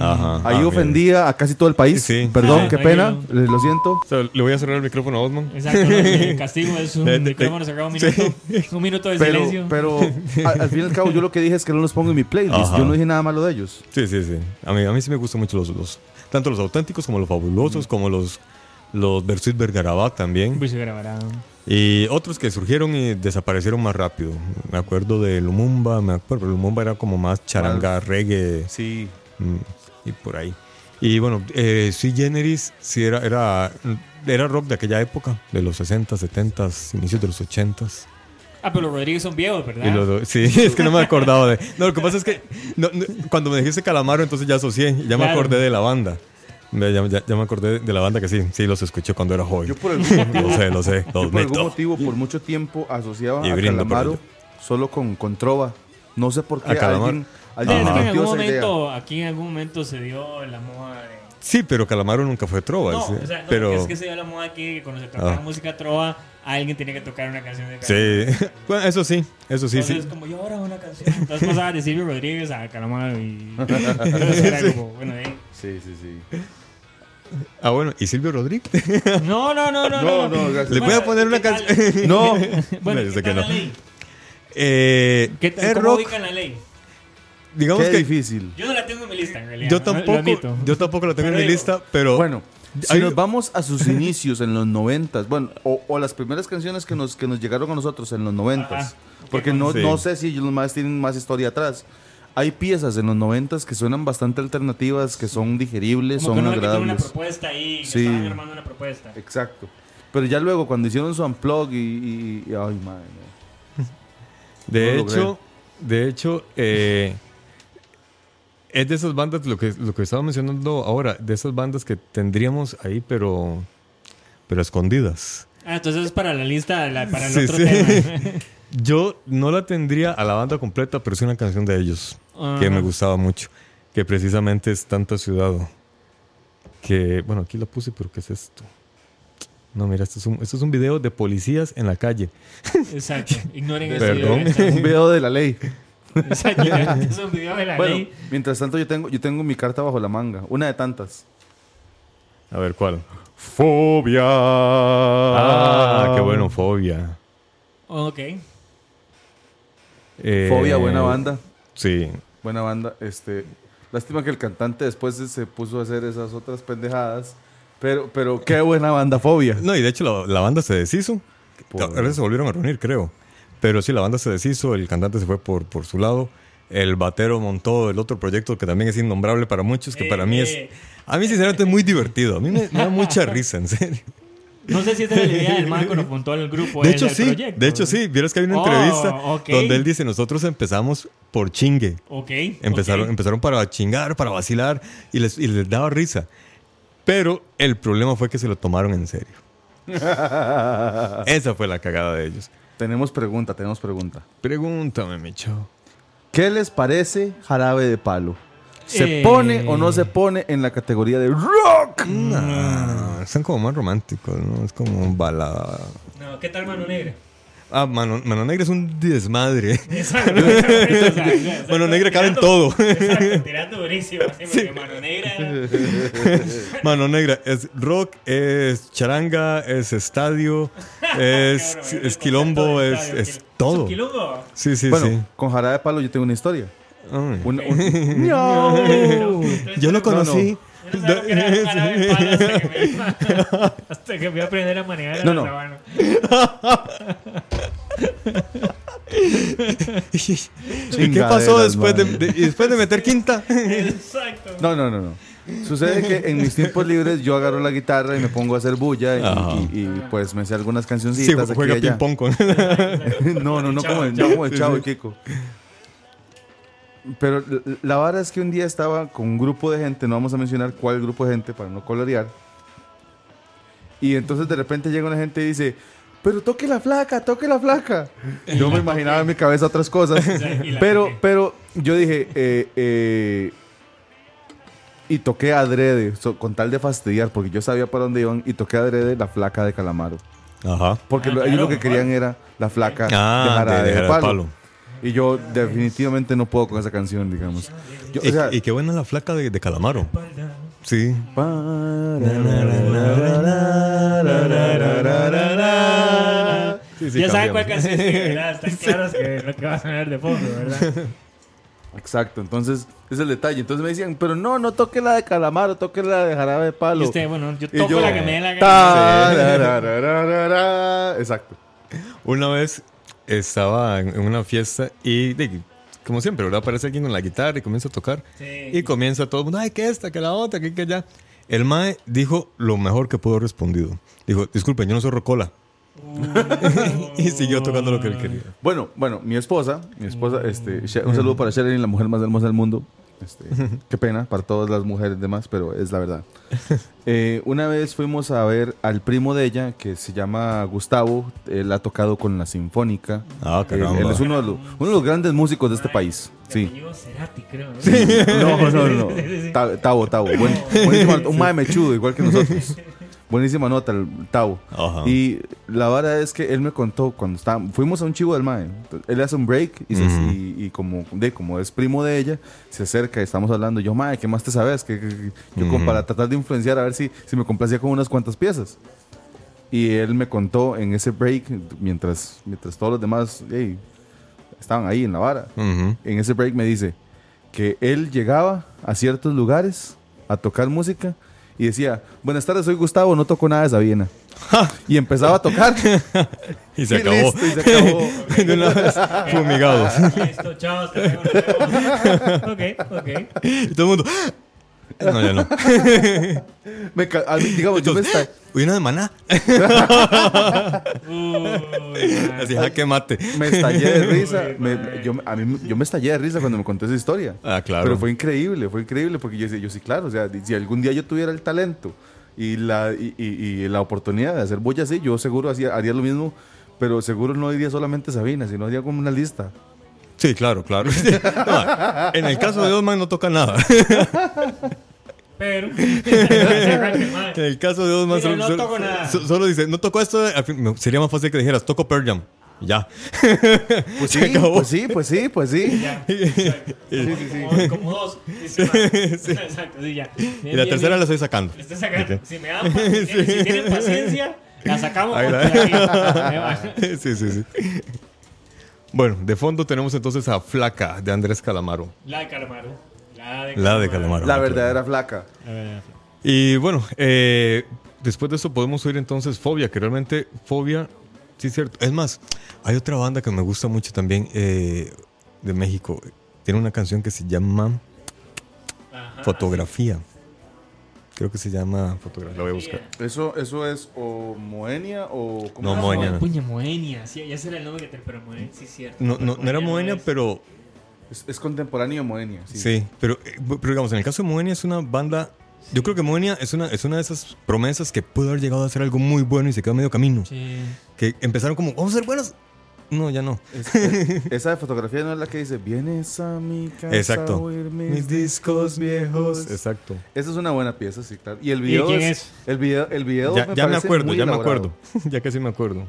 Ajá. Ahí Ah, ofendía a casi todo el país. Sí. Perdón, qué pena, lo siento. O sea, le voy a cerrar el micrófono a Osman. Exacto, el [laughs] castigo es un De- de- micrófono cerrado un minuto, un minuto de Pero, silencio. pero al, al fin y al cabo yo lo que dije es que no los pongo en mi playlist. Ajá. Yo no dije nada malo de ellos. Sí, sí, sí. A mí, a mí sí me gustan mucho los, los tanto los auténticos como los fabulosos, como los los Versuit Vergarabat también. Pues se grabará. Y otros que surgieron y desaparecieron más rápido. Me acuerdo de Lumumba, me acuerdo, Lumumba era como más charanga, reggae Sí. mm, y por ahí. Y bueno, eh, Sui Generis sí era, era, era rock de aquella época, de los 60, 70, inicios de los 80. Ah, pero los Rodríguez son viejos, ¿verdad? Y los sí, [laughs] es que no me acordaba de. No, lo que pasa es que no, no, cuando me dijiste Calamaro, entonces ya asocié, ya me Claro. acordé de la banda. Ya, ya- ya me acordé de la banda que sí, sí, los escuché cuando era joven. Yo por algún motivo, Lo sé, lo sé, yo los por algún motivo, por mucho tiempo asociaba Y a Calamaro solo con, con Trova. No sé por qué A Calamaro. alguien, Sí, es que en algún momento, aquí en algún momento se dio la moda de... Sí, pero Calamaro nunca fue trova. No, sí. o sea, no, pero es que se dio la moda aquí que cuando se tocaba Ah. música trova, alguien tenía que tocar una canción de Calamaro. sí, [laughs] bueno, eso sí, eso sí, Entonces, sí. como yo ahora una canción. Entonces pasaba de Silvio Rodríguez a Calamaro y. [laughs] [laughs] Entonces era como, bueno, eh. Sí, sí, sí. Ah, bueno, ¿y Silvio Rodríguez? No, no, no, no. No, no. ¿Le voy a poner una canción? No, Bueno, ¿qué que tal la no. ley? Eh, ¿Qué tal, ¿Cómo rock, ubican la ley? Digamos qué que difícil. Yo no la tengo en mi lista, en realidad. yo. Lo tampoco, admito. yo tampoco la tengo Pero en mi digo, lista, pero Bueno, si Hay- nos vamos a sus [laughs] inicios en los noventas, bueno, o, o las primeras canciones que nos, que nos llegaron a nosotros en los noventas, porque no, Sí. no sé si ellos más tienen más historia atrás. Hay piezas en los noventas que suenan bastante alternativas, que son digeribles, Como son que uno ve que una agradables. propuesta ahí, que Sí. armando una propuesta. Exacto. Pero ya luego, cuando hicieron su unplug y... y- y- ay, madre, no. De No lo hecho, de hecho, eh, es de esas bandas, lo que, lo que estaba mencionando ahora, de esas bandas que tendríamos ahí, pero, pero escondidas. Ah, entonces es para la lista, la- para el Sí, otro sí. tema. [laughs] Yo no la tendría a la banda completa, pero sí una canción de ellos que Ajá. me gustaba mucho, que precisamente es Tanta Ciudad. Que, bueno, aquí la puse, pero ¿qué es esto? No, mira, esto es un, esto es un video de policías en la calle. Exacto. Ignoren ese Perdón. video. [laughs] Un video de la ley. Exacto. Es un video de la Bueno, ley. mientras tanto yo tengo, yo tengo mi carta bajo la manga, una de tantas. A ver, ¿cuál? Fobia. Ah, qué bueno, Fobia. Ok. Eh, Fobia, buena banda. Sí. Buena banda. Este, lástima que el cantante después se puso a hacer esas otras pendejadas. Pero, pero qué buena banda, Fobia. No, y de hecho la, la banda se deshizo. Ahora se volvieron a reunir, creo. Pero sí, la banda se deshizo, el cantante se fue por, por su lado. El batero montó el otro proyecto que también es innombrable para muchos, que Eh, para mí es... eh. A mí sinceramente es muy divertido. A mí me, me da mucha risa, en serio. No sé si esta es la idea del man cuando montó el grupo. De hecho, sí. proyecto. De hecho, sí. Vieras que hay una Oh, entrevista ok. donde él dice, nosotros empezamos por chingue. Ok. Empezaron, empezaron para chingar, para vacilar y les, y les daba risa. Pero el problema fue que se lo tomaron en serio. [laughs] Esa fue la cagada de ellos. Tenemos pregunta, tenemos pregunta. Pregúntame, Micho. ¿Qué les parece Jarabe de Palo? ¿Se Eh. pone o no se pone en la categoría de rock? Nah, son como más románticos, ¿no? Es como un balada. No, ¿qué tal Mano Negra? Ah, Mano, Mano Negra es un desmadre. [laughs] Exacto. Mano Negra cabe en todo. Exacto, tirando durísimo. Así, Mano Negra. [laughs] Mano Negra es rock, es charanga, es estadio, [laughs] es, Cabrón, es quilombo, es, todo. ¿Es quilombo? Sí, sí, bueno, sí. con Jarabe de Palo yo tengo una historia. Ay. Un- un- ¡No! Yo lo conocí. Yo no sabía que era un jarabe de palo hasta que me- [laughs] [laughs] hasta que voy a aprender a manejar No, la no. sabana. [laughs] ¿Y qué pasó después de, de- y después de meter quinta? Exacto. No, no, no, no. Sucede que en mis tiempos libres yo agarro la guitarra y me pongo a hacer bulla y, Ajá. y- y, pues me sé algunas Sí, cancioncitas. aquí y juega allá. ping-pong con. no, no, no como el, chavo. no como el chavo y Kiko. Pero la, vara es que un día estaba con un grupo de gente, no vamos a mencionar cuál grupo de gente para no colorear. Y entonces de repente llega una gente y dice, pero toque la flaca, toque la flaca. Yo me imaginaba en mi cabeza otras cosas. [laughs] pero, pero yo dije, eh, eh, Y toqué adrede, so- con tal de fastidiar, porque yo sabía para dónde iban, y toqué adrede la flaca de Calamaro. Ajá. Porque Ah, lo- ellos claro, lo que querían era la flaca de Ah, jarabe de, de, de palo. palo. Y yo definitivamente no puedo con esa canción, digamos. Yo, o Y, sea, y qué buena la flaca de, de Calamaro. Sí. Sí, sí, ya saben cuál canción es, ¿verdad? [laughs] Están claros que lo que va a sonar de fondo, ¿verdad? Exacto, entonces es el detalle. Entonces me decían, pero no, no toque la de Calamaro, toque la de jarabe de palo. Y usted, bueno, yo toco yo, la que me dé la gana. Exacto. Una vez estaba en una fiesta y, de- como siempre, ¿verdad? Aparece alguien con la guitarra y comienza a tocar. Sí. Y comienza todo el mundo, ay, que esta, que la otra, que que allá. El Mae dijo lo mejor que pudo haber respondido. Dijo, disculpen, yo no soy rocola. [laughs] [laughs] y siguió tocando lo que él quería. Bueno, bueno, mi esposa, mi esposa, este, un saludo para Sherilyn, la mujer más hermosa del mundo. Este, qué pena para todas las mujeres demás, pero es la verdad. [laughs] Eh, una vez fuimos a ver al primo de ella, que se llama Gustavo. Él ha tocado con la Sinfónica. Ah, Él, caramba. él es uno de, los, uno de los grandes músicos de este país. Sí. Cerati, creo. ¿no? [laughs] No, no, no. Sí, sí, sí. Ta- Tavo, Tavo. Buen, [laughs] buenísima, un mae mechudo, igual que nosotros. Buenísima nota, el. Ajá. Y la vara es que él me contó cuando está, fuimos a un chivo del mae. Él hace un break y, se- Ujú. y- y como, de, como es primo de ella, se acerca y estamos hablando. Yo, mae, ¿qué más te sabes? Que, yo como Ujú. para tratar de influenciar a ver si, si me complacía con unas cuantas piezas. Y él me contó en ese break, mientras, mientras todos los demás ey, estaban ahí en la vara en ese break me dice que él llegaba a ciertos lugares a tocar música y decía, buenas tardes, soy Gustavo, no toco nada de Sabina. y empezaba a tocar. [laughs] Y se y acabó. listo, y se acabó. [laughs] de una vez, fumigados. Listo, chao, hasta luego. [laughs] Ok, ok. y todo el mundo, no, ya no. [laughs] Me ca- a mí, digamos, yo me esta- Uy, una de maná. Uy, Así, jaque mate. me estallé de [laughs] risa. Me- yo, a mí, yo me estallé de risa cuando me contó esa historia. Ah, claro. Pero fue increíble, fue increíble porque yo decía, yo sí, claro, o sea, si algún día yo tuviera el talento y la, y, y- y la oportunidad de hacer boya así, yo seguro hacía, haría lo mismo, pero seguro no diría solamente Sabina, sino haría como una lista. Sí, claro, claro. [laughs] No, en el caso de Osman no toca nada. [laughs] Pero. [laughs] En el caso de Osman Mira, solo, no solo- toco nada. so- solo dice, no tocó esto. al fin- me- sería más fácil que dijeras, toco Pearl Jam. Ya. Pues Se sí, acabó. pues sí, pues sí, pues sí. Ya, exacto. Como, como dos. Sí. Exacto, sí, ya. Bien, Y la bien, tercera bien. la estoy sacando. Le estoy sacando. Ok. Si me dan si, tienen, si tienen paciencia, la sacamos. Ahí la- porque ahí- ahí va. sí, sí, sí. Bueno, de fondo tenemos entonces a Flaca de Andrés Calamaro. La de Calamaro. La de La de Calamaro. La verdadera flaca. La verdadera. Y bueno, eh, después de eso podemos oír entonces Fobia, que realmente Fobia, sí es cierto. Es más, hay otra banda que me gusta mucho también eh, de México. Tiene una canción que se llama Ajá, Fotografía. Creo que se llama Fotografía. La voy a buscar. Eso, eso es o Moenia o... ¿cómo No? Moenia. Ah, Puña, Moenia. Sí, ya será el nombre que te. Pero Moenia, sí, es cierto. No, no, no era Moenia, es- pero Es, es contemporáneo a Moenia. Sí. sí. pero, eh, pero digamos, en el caso de Moenia es una banda. Yo creo que Moenia es una, es una de esas promesas que pudo haber llegado a hacer algo muy bueno y se quedó a medio camino. Sí. Que empezaron como, vamos a ser buenos. No, ya no. Es- es- esa de fotografía no es la que dice, vienes a mi casa Exacto. a oír mis, discos viejos. Exacto. Esa es una buena pieza, sí, claro. Y el video quién es, es? El video, el video Ya, ya me acuerdo, ya me acuerdo. [laughs] ya casi me acuerdo.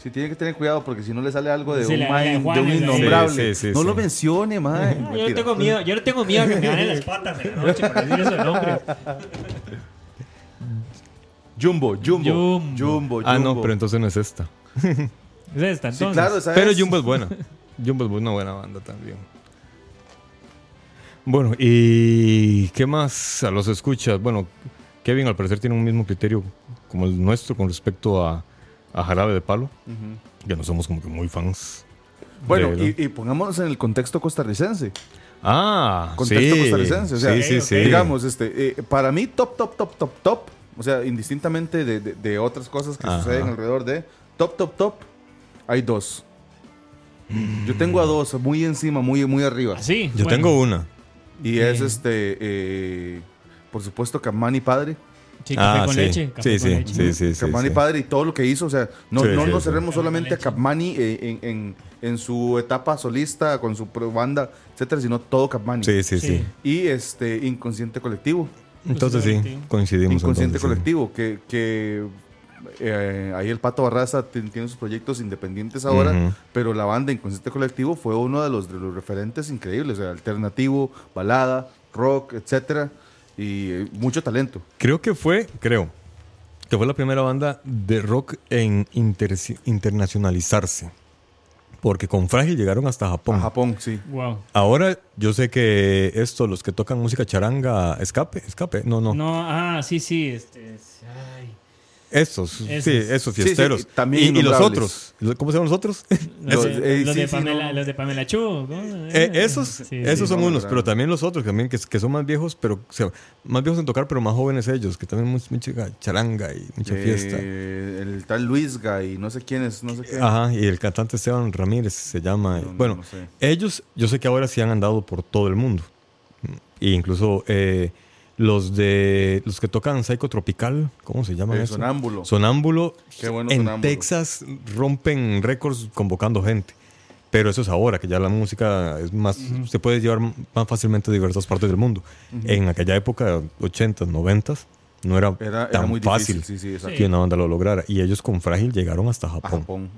Sí, tiene que tener cuidado porque si no le sale algo de Sí, un, mae- de innombrable. Sí, sí, sí, no sí. lo mencione, [laughs] mae. No, yo no tengo miedo, yo no tengo miedo a que me ganen las patas en la noche por decir eso de nombre. Jumbo, Jumbo, Jumbo. Jumbo, Ah, no, Jumbo. pero entonces no es esta. [laughs] Es esta, entonces. Sí, claro, esa Pero es. Jumbo es buena. [laughs] Jumbo es una buena banda también. Bueno, ¿y qué más a los escuchas? Bueno, Kevin al parecer tiene un mismo criterio como el nuestro con respecto a, a Jarabe de Palo. Ya no somos como que muy fans. Bueno, de- y, y pongámonos en el contexto costarricense. Ah, Contexto sí. costarricense. O sea, sí, sí, sí. Digamos, este, eh, para mí, top, top, top, top, top. O sea, indistintamente de, de- de otras cosas que Ajá. suceden alrededor de top, top, top, hay dos. Yo tengo a dos, muy encima, muy, muy arriba. Así. Yo bueno. tengo una. Y es este, eh, por supuesto, Camani Padre. Sí, café con leche. Café Ah, sí, con sí, leche. sí, sí, sí, Capmani sí. padre y todo lo que hizo, o sea, no, Sí, no sí, nos sí. cerremos solamente a. Capmani eh, en, en- en su etapa solista, con su pro- banda, etcétera, sino todo Capmani. Sí, sí, sí. Sí. Y este Inconsciente Colectivo. Entonces sí, coincidimos. Inconsciente entonces, sí. Colectivo, que, que eh, ahí el Pato Barraza ti- tiene sus proyectos independientes ahora, pero la banda Inconsciente Colectivo fue uno de los, de los referentes increíbles, o sea, alternativo, balada, rock, etcétera, y eh, mucho talento. Creo que fue, creo, que fue la primera banda de rock en internacionalizarse. Porque con Frágil llegaron hasta Japón. A Japón, sí. Wow. Ahora yo sé que esto, los que tocan música charanga, escape, escape, no, no. No, ah, sí, sí. Este, es- ay. Estos, Esos. sí, esos fiesteros. sí, también y, y los otros, ¿cómo se llaman los otros? Los, [laughs] de, eh, los sí, de sí, Pamela, no. los de Pamela Chu. Eh, esos, Sí, esos sí. son no, unos, no, pero también los otros también que, que son más viejos, pero o sea, más viejos en tocar, pero más jóvenes ellos, que también mucha, mucha charanga y mucha fiesta. Eh, el tal Luis Gay, no sé quién es, no sé qué. Ajá, y el cantante Esteban Ramírez se llama. No, no, bueno, no sé. ellos, yo sé que ahora sí han andado por todo el mundo. E incluso eh, los de los que tocan Psycho Tropical, ¿cómo se llaman Eh, eso? Sonámbulo. Sonámbulo. Qué bueno en Sonámbulo. Texas rompen récords convocando gente. Pero eso es ahora, que ya la música es más, se puede llevar más fácilmente a diversas partes del mundo. En aquella época, 80s, 90s, no era, Era, era tan muy fácil difícil, sí, sí, que una banda lo lograra. Y ellos con Frágil llegaron hasta A Japón. Japón.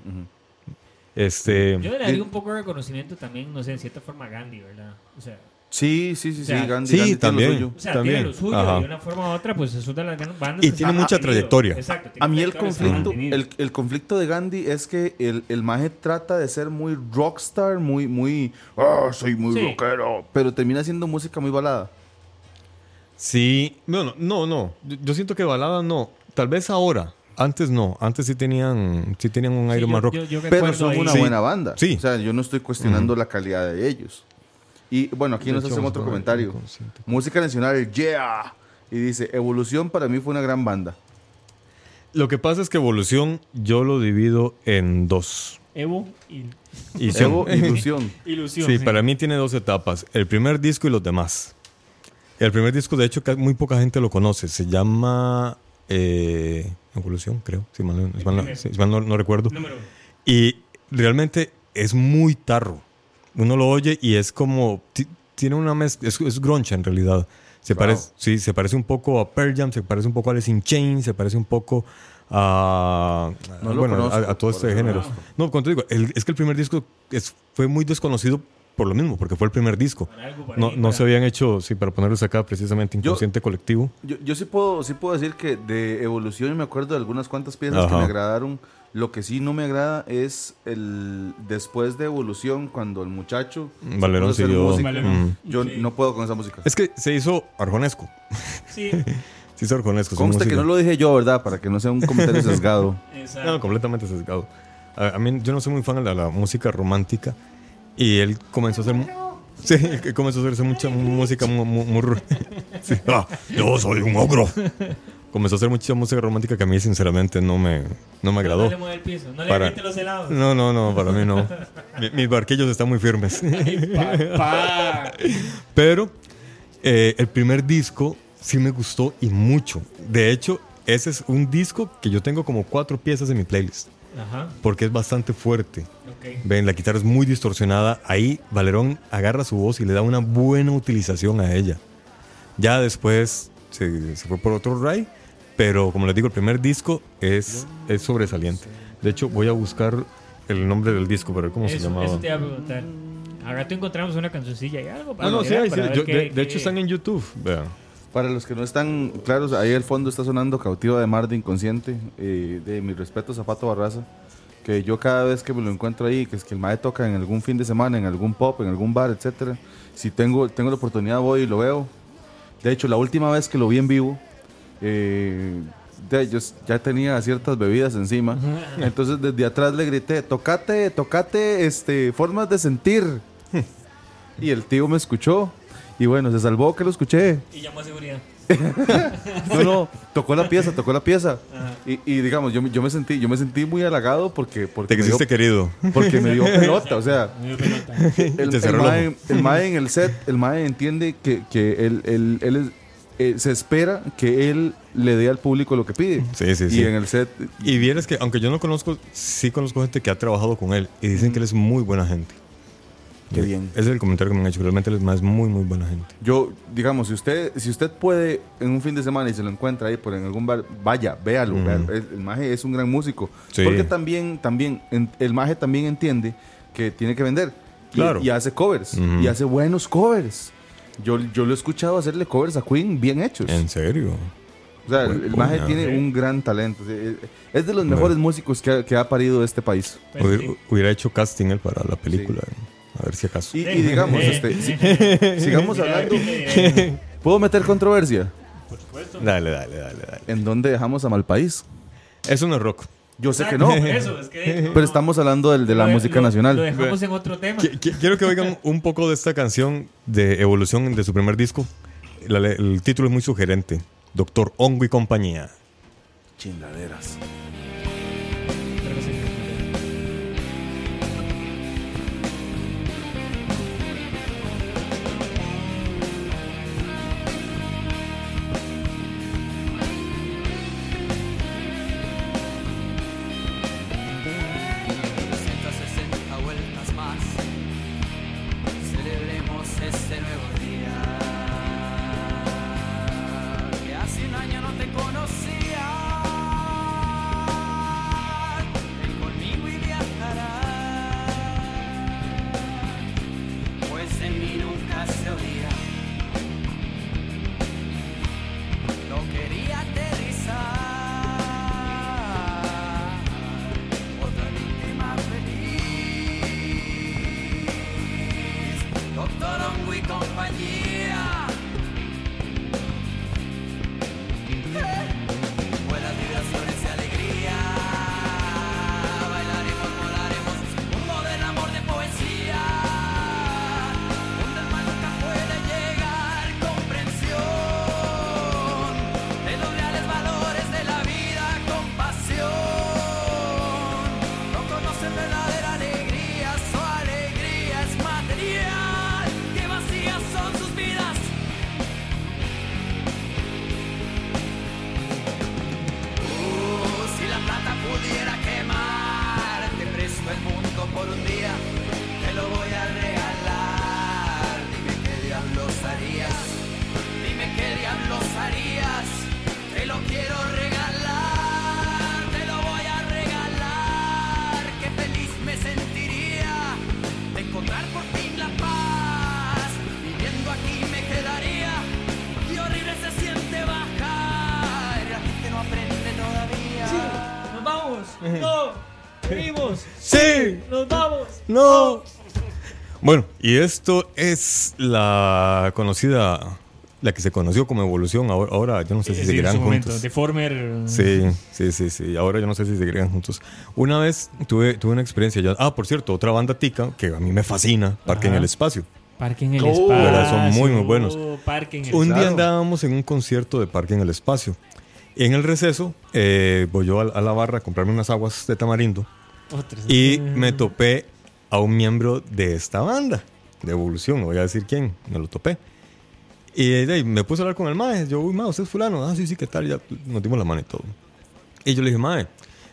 Este, Yo le daría un poco de reconocimiento también, no sé, en cierta forma a Gandhi, ¿verdad? O sea, Sí, sí, sí, O sea, sí, Gandhi, sí, Gandhi tiene lo también. suyo. o sea También. tiene lo suyo Ajá. de una forma u otra, pues es una de las grandes bandas. Y tiene mucha trayectoria. Exacto. tiene A mí el conflicto, el, el conflicto de Gandhi es que el, el maje trata de ser muy rockstar, muy, muy, ah, soy muy Sí. rockero, pero termina haciendo música muy balada. Sí, bueno, no, no. Yo, yo siento que balada no. Tal vez ahora. Antes no. Antes sí tenían, sí tenían un Sí, aire yo- más rock. yo- yo Pero son ahí- una Sí. buena banda. Sí. O sea, yo no estoy cuestionando la calidad de ellos. Y bueno, aquí De nos hecho, hacen otro comentario. Música nacional, yeah. Y dice, Evolución para mí fue una gran banda. Lo que pasa es que Evolución yo lo divido en dos. Evo y Evo, [laughs] Ilusión. Ilusión. sí, para mí tiene dos etapas. El primer disco y los demás. El primer disco, de hecho, muy poca gente lo conoce. Se llama eh, Evolución, creo. Si mal, no- si mal no- primero. si mal no- no recuerdo. Número. Y realmente es muy tarro. Uno lo oye y es como. ti- Tiene una mezcla. Es, es grunge en realidad. Se Wow. parece, sí, se parece un poco a Pearl Jam, se parece un poco a Alice in Chains, se parece un poco a. No bueno, conozco, a, a todo este género. no cuando te digo, el- es que el primer disco es- fue muy desconocido por lo mismo, porque fue el primer disco. No, no se habían hecho, sí, para ponerlos acá precisamente, inconsciente colectivo. Yo, yo sí puedo, sí puedo decir que de Evolución me acuerdo de algunas cuantas piezas que me agradaron. Lo que sí no me agrada es el después de Evolución, cuando el muchacho Valerón siguió. música. Valerón. Mm. Yo Sí. no puedo con esa música. Es que se hizo arjonesco. Sí, [laughs] Se hizo arjonesco. Conste que no lo dije yo, ¿verdad? Para que no sea un comentario [laughs] sesgado. exacto. No, completamente sesgado. A, a mí, yo no soy muy fan de la, la música romántica. Y él comenzó a hacer. Sí, [laughs] que comenzó a hacerse mucha música muy. muy- muy Sí, ah, yo soy un ogro. Comenzó a hacer mucha música romántica que a mí, sinceramente, no me, no me No agradó. le mueve el piso, no le Para- los helados. No, no, no, para mí no. [laughs] Mi- mis barquillos están muy firmes. [laughs] Pero eh, el primer disco sí me gustó y mucho. De hecho, ese es un disco que yo tengo como cuatro piezas en mi playlist. Ajá, Porque es bastante fuerte. ok. Ven, la guitarra es muy distorsionada. Ahí Valerón agarra su voz y le da una buena utilización a ella. Ya después se, se fue por otro ray. Pero como les digo, el primer disco es, es sobresaliente. De hecho, voy a buscar el nombre del disco para ver cómo se Eso, llamaba. eso te iba a preguntar. Al rato encontramos una cancioncilla y algo para Ah, no, sí, sí. ver Yo- qué- de, de qué- hecho, están en YouTube. Vean. Para los que no están claros, ahí al fondo está sonando Cautiva de Mar de Inconsciente, eh, de mi respeto Zapato Barraza, que yo cada vez que me lo encuentro ahí, que es que el mae toca en algún fin de semana, en algún pop, en algún bar, etcétera, si tengo, tengo la oportunidad voy y lo veo. De hecho, la última vez que lo vi en vivo, eh, de, yo s- ya tenía ciertas bebidas encima, entonces desde atrás le grité, tocate, tocate, este, formas de sentir. [laughs] y el tío me escuchó. Y bueno, se salvó que lo escuché. Y llamó a seguridad. [laughs] No, no, tocó la pieza, tocó la pieza. Y, y digamos, yo, me- yo me sentí, yo me sentí muy halagado porque, porque, Te quisiste querido. porque me dio [laughs] pelota. O sea, Me dio pelota. el, el el mae, el mae en el set, el mae entiende que, que él, él- él es, eh, se espera que él le dé al público lo que pide. Sí, sí, y sí. en el set. Y vieras que, aunque yo no conozco, sí conozco gente que ha trabajado con él y dicen que él es muy buena gente. Qué bien. Ese es el comentario que me han hecho. Realmente él es más muy, muy buena gente. Yo, digamos, si usted, si usted puede en un fin de semana y se lo encuentra ahí por en algún bar, vaya, véalo. Ujú. véalo. El, el maje es un gran músico. Sí. Porque también, también, en- el maje también entiende que tiene que vender. Y- Claro. Y, hace covers. Ujú. Y hace buenos covers. Yo, yo lo he escuchado hacerle covers a Queen bien hechos. En serio. O sea, el, Buen el maje tiene un gran talento. Sea, es- de los mejores músicos que ha, que ha parido este país. Pues Hubiera, sí. hubiera hecho casting él para la película. A ver si acaso. Y, y digamos, este, si- sigamos hablando. [laughs] ¿Puedo meter controversia? Por supuesto. Dale, dale, dale, dale. ¿En dónde dejamos a Malpaís? Eso no es rock. Yo sé que Exacto, no. Eso, es que [laughs] Pero estamos hablando del, de la Lo- música lo- nacional. Lo dejamos en otro tema. Qui- qui- Quiero que oigan un poco de esta canción de evolución de su primer disco. La- el título es muy sugerente. Doctor Hongo y compañía. Chingaderas. ¡No! Bueno, y esto es la conocida, la que se conoció como evolución. Ahora, ahora yo no sé si Sí, en seguirán momento. juntos. Deformer. Sí, sí, sí, sí. Ahora yo no sé si seguirán juntos. Una vez tuve, tuve una experiencia. Yo, ah, por cierto, otra banda tica que a mí me fascina, Parque en el Espacio. Parque en el Oh, espacio. ¿verdad? Son muy, muy buenos. Parque en el Un día andábamos en un concierto de Parque en el Espacio. Y en el receso, eh, voy yo a, a la barra a comprarme unas aguas de tamarindo Otros. y me topé a un miembro de esta banda, de Evolución, voy a decir quién, me lo topé. Y ahí me puse a hablar con el mae, yo, uy, mae, usted es fulano, ah, sí, sí, ¿qué tal? Ya nos dimos la mano y todo. Y yo le dije, mae,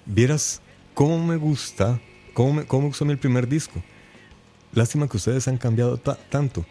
vieras cómo me gusta, cómo me, cómo me gustó a mí el primer disco. Lástima que ustedes han cambiado ta- tanto.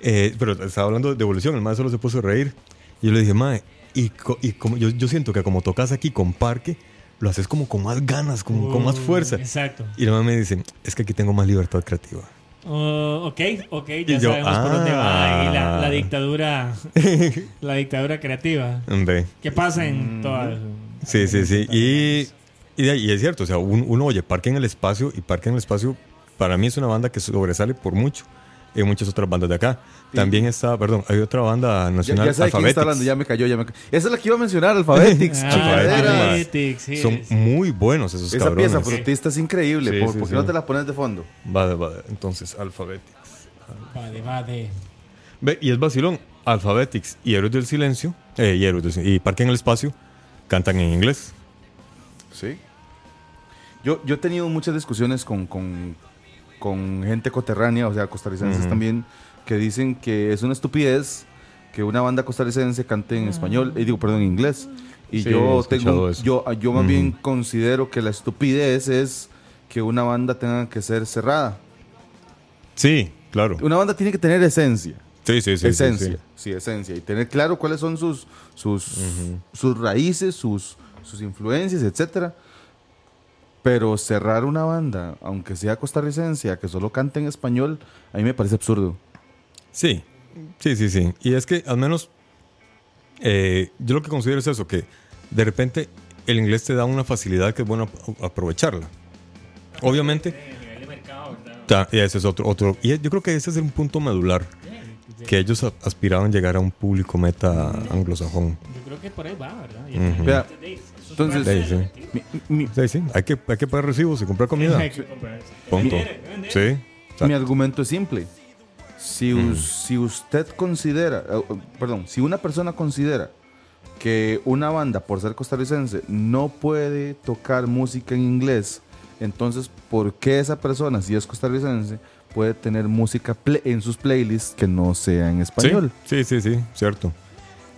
Eh, pero estaba hablando de evolución, el mae solo se puso a reír. Y yo le dije, mae, y, y como, yo, yo siento que como tocas aquí con Parque, lo haces como con más ganas, como con más Uh, fuerza. Exacto. Y el mae me dice, es que aquí tengo más libertad creativa. Oh, ok, ok, ya Y yo, sabemos por dónde va ahí la, ah. la dictadura, [laughs] la dictadura creativa. Ve. ¿Qué pasa en todas? Sí, sí, sí. Y, y, y es cierto, o sea, un- uno oye Parque en el Espacio y Parque en el Espacio para mí es una banda que sobresale por mucho. Hay muchas otras bandas de acá. También está, perdón, hay otra banda Ya, nacional, ya quién está hablando, ya me cayó, ya me cayó. Esa es la que iba a mencionar, Alphabetics. [laughs] Alphabetics, sí, Son sí. muy buenos esos Esa cabrones. pieza frutista es increíble. Sí, ¿Por, sí, por qué sí. no te la pones de fondo? Vale, vale. Entonces, Alphabetics. Vale, vale. Ve, y es vacilón. Alphabetics y Héroes del Silencio, eh, y, Héroes del Silencio, y Parque en el Espacio, cantan en inglés. Sí. Yo, yo he tenido muchas discusiones con, con, con gente coterránea, o sea, costarricenses también, que dicen que es una estupidez que una banda costarricense cante en español, eh, digo, perdón, en inglés. Y Sí, yo tengo, eso. yo, yo más bien considero que la estupidez es que una banda tenga que ser cerrada. Sí, claro. Una banda tiene que tener esencia. Sí, sí, sí. sí, esencia, sí. sí, esencia. Y tener claro cuáles son sus, sus, sus raíces, sus, sus influencias, etcétera. Pero cerrar una banda, aunque sea costarricense, a que solo cante en español, a mí me parece absurdo. Sí, sí, sí, sí. Y es que al menos eh, yo lo que considero es eso, que de repente el inglés te da una facilidad que es bueno ap- aprovecharla. Obviamente, A nivel de mercado, ¿verdad? y ese es otro, otro. Y yo creo que ese es un punto medular, que ellos a- aspiraban llegar a un público meta anglosajón. Yo creo que por ahí va, ¿verdad? Y Ujú. Vea, entonces, entonces- Sí, sí. Mi, mi- Sí, sí, hay que, hay que pagar recibos y comprar comida. Hay que comprar. Punto. Sí. Mi argumento es simple. Si, us- si usted considera, eh, eh, perdón, si una persona considera que una banda, por ser costarricense, no puede tocar música en inglés, entonces, ¿por qué esa persona, si es costarricense, puede tener música ple- en sus playlists que no sea en español? Sí, sí, sí, sí, cierto.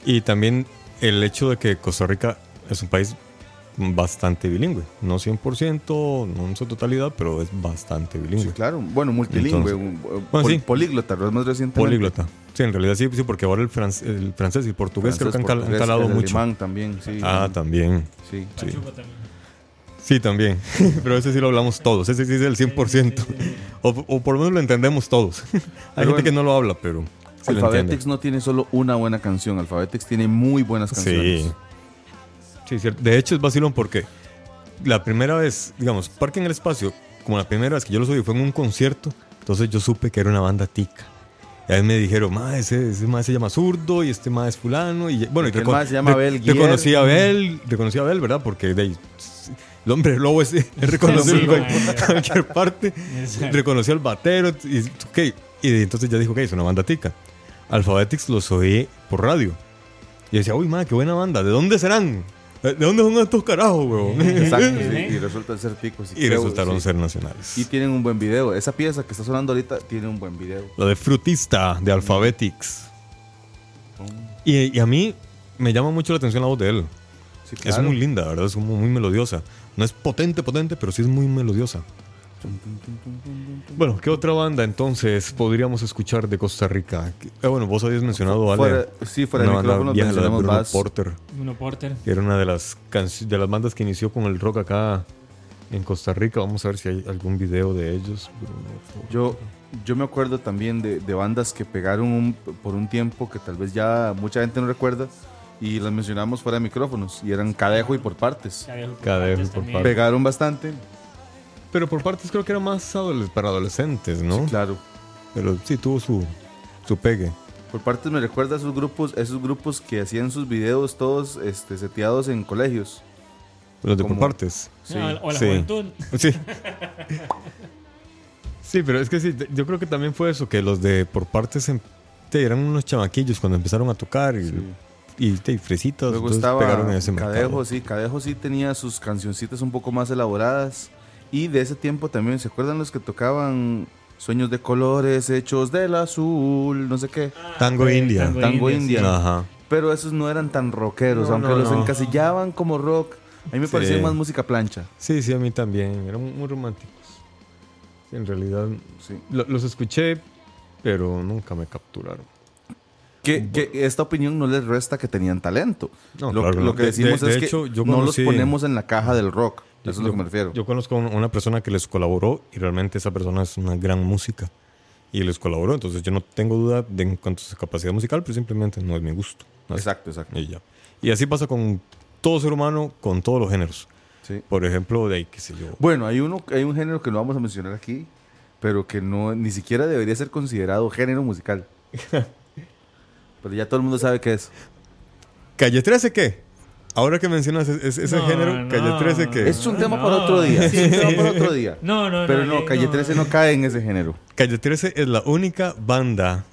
Y también el hecho de que Costa Rica es un país bastante bilingüe. No 100%, no en su totalidad, pero es bastante Sí, bilingüe. claro. Bueno, multilingüe, Entonces- Bueno, pol- sí. políglota, lo es más recientemente. Políglota. Sí, en realidad sí, sí, porque ahora el, franc- el francés y el portugués creo que han, cal- han portugués, calado el mucho. alemán también, sí. Ah, también. sí. Sí. Sí, también. [laughs] pero ese sí lo hablamos todos. Ese sí es el 100%. O, o por lo menos lo entendemos todos. [laughs] Hay Pero gente que no lo habla, pero sí. Alphabetics no tiene solo una buena canción, Alphabetics tiene muy buenas canciones. Sí. Sí, cierto. De hecho, es vacilón porque la primera vez, digamos, Parque en el Espacio, como la primera vez que yo los oí fue en un concierto, entonces yo supe que era una banda tica. Y ahí me dijeron, ma, ese, ese ma se llama Zurdo y este ma es fulano. Y bueno, y ma se llama Abel Guier. Reconocí a Abel, reconocí a Abel, ¿verdad? Porque de el hombre lobo es, es [laughs] reconocido Sí, en ma. [laughs] cualquier parte. Reconocí al batero y, ok, y entonces ya dijo que es una banda tica. Alphabetics los oí por radio. Y decía, uy, madre, qué buena banda. ¿De dónde serán? ¿De dónde son estos carajos, weón? [laughs] Exacto, [laughs] sí, y resultan ser ticos. y creo, resultaron sí. ser nacionales. Y tienen un buen video. Esa pieza que está sonando ahorita tiene un buen video. Lo de Frutista, de Alphabetics. Y, y a mí me llama mucho la atención la voz de él. Sí, Es claro. muy linda, ¿verdad? Es como muy melodiosa. No es potente, potente, pero sí es muy melodiosa. Bueno, ¿qué otra banda entonces podríamos escuchar de Costa Rica? Eh, bueno, vos habías mencionado, Ale, Fuera, sí, fuera de una banda micrófonos vieja, la de mencionamos Bruno. Porter, Uno Porter. que era una de las, de las bandas que inició con el rock acá en Costa Rica. Vamos a ver si hay algún video de ellos. Bruno Porter. Yo, yo me acuerdo también de, de bandas que pegaron un- por un tiempo que tal vez ya mucha gente no recuerda y las mencionamos fuera de micrófonos y eran Cadejo y por partes. Cadejo por Cadejo partes por partes. Pegaron bastante, Pero por partes creo que era más adoles- para adolescentes, ¿no? claro. Pero sí tuvo su, su pegue. Por partes me recuerda a esos grupos, esos grupos que hacían sus videos todos este, seteados en colegios. Los de por partes. Sí. No, o la Sí. juventud. [laughs] Sí. Sí, pero es que sí, yo creo que también fue eso, que los de por partes em- te, eran unos chamaquillos cuando empezaron a tocar y, y, te, y fresitas. Luego estaba pegaron en ese Cadejo, mercado. sí, Cadejo sí tenía sus cancioncitas un poco más elaboradas. Y de ese tiempo también, ¿se acuerdan los que tocaban Sueños de colores hechos del azul, no sé qué? Tango India. Tango, Tango India. sí. India. Ajá. Pero esos no eran tan rockeros, No, aunque no, los no. encasillaban como rock. A mí me Sí. parecía más música plancha. Sí, sí, a mí también. Eran muy románticos. Sí, en realidad, Sí. lo- los escuché, pero nunca me capturaron. Que, que esta opinión no les resta que tenían talento. No, lo, claro que lo que De- decimos de- es de que no conocí- los ponemos en la caja del rock. Eso es lo Yo- que me refiero. Yo conozco a una persona que les colaboró y realmente esa persona es una gran música. Y les colaboró, entonces yo no tengo duda de en cuanto a su capacidad musical, pero simplemente no es mi gusto. Así. exacto, exacto. Y ya. Y así pasa con todo ser humano, con todos los géneros. Sí. Por ejemplo, de ahí, qué sé yo. Bueno, hay uno, hay un género que no vamos a mencionar aquí, pero que no ni siquiera debería ser considerado género musical. [laughs] pero ya todo el mundo sabe qué es. ¿Calle 13 qué? Ahora que mencionas es- es- ese No, género, no. Calle 13 qué? Es un tema no. para otro día. Es un tema para otro día. No, no, Pero no. no, Calle 13 no cae en ese género. Calle 13 es la única banda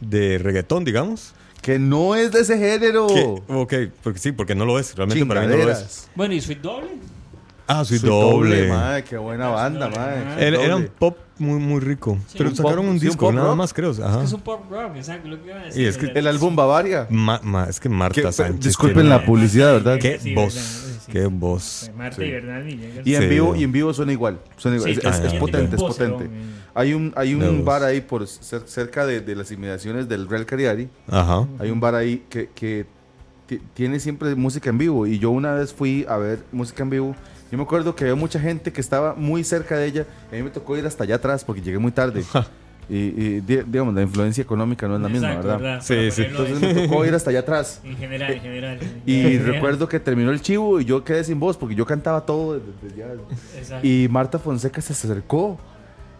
de reggaetón, digamos. Que no es de ese género. Que, ok, porque sí, porque no lo es. Realmente para mí no lo es. Bueno, ¿y Sweet Doble? Ah, soy Soy doble. mae, qué buena banda, mae. Era, un Doble. pop muy, muy rico. pero un sacaron pop- un sí, un disco, pop nada rock. más creo. Ajá. Es un pop rock, exacto, lo que iba a decir. Y es que El álbum Bavaria. Ma- ma- es que Marta Que- Sánchez. disculpen tiene- la publicidad, ¿verdad? Qué Sí, voz. sí. Qué voz. Marta y Bernal Villegas. Y en Sí. vivo y en vivo suena igual. Suena igual. Sí, es, es- ah, es potente, es potente. Eh. Hay un, hay un bar ahí por cer- cerca de, de las inmediaciones del Real Cariari. Ajá. Hay un bar ahí que, que ti- tiene siempre música en vivo. Y yo una vez fui a ver música en vivo. Yo me acuerdo que había mucha gente que estaba muy cerca de ella. A mí me tocó ir hasta allá atrás porque llegué muy tarde. y, y, di- digamos, la influencia económica no es la misma, Exacto, ¿verdad? Sí, Para sí. ponerlo Entonces me tocó ir hasta allá atrás. En general, en general. Y En general. recuerdo que terminó el chivo y yo quedé sin voz porque yo cantaba todo desde, desde allá. Exacto. Y Marta Fonseca se acercó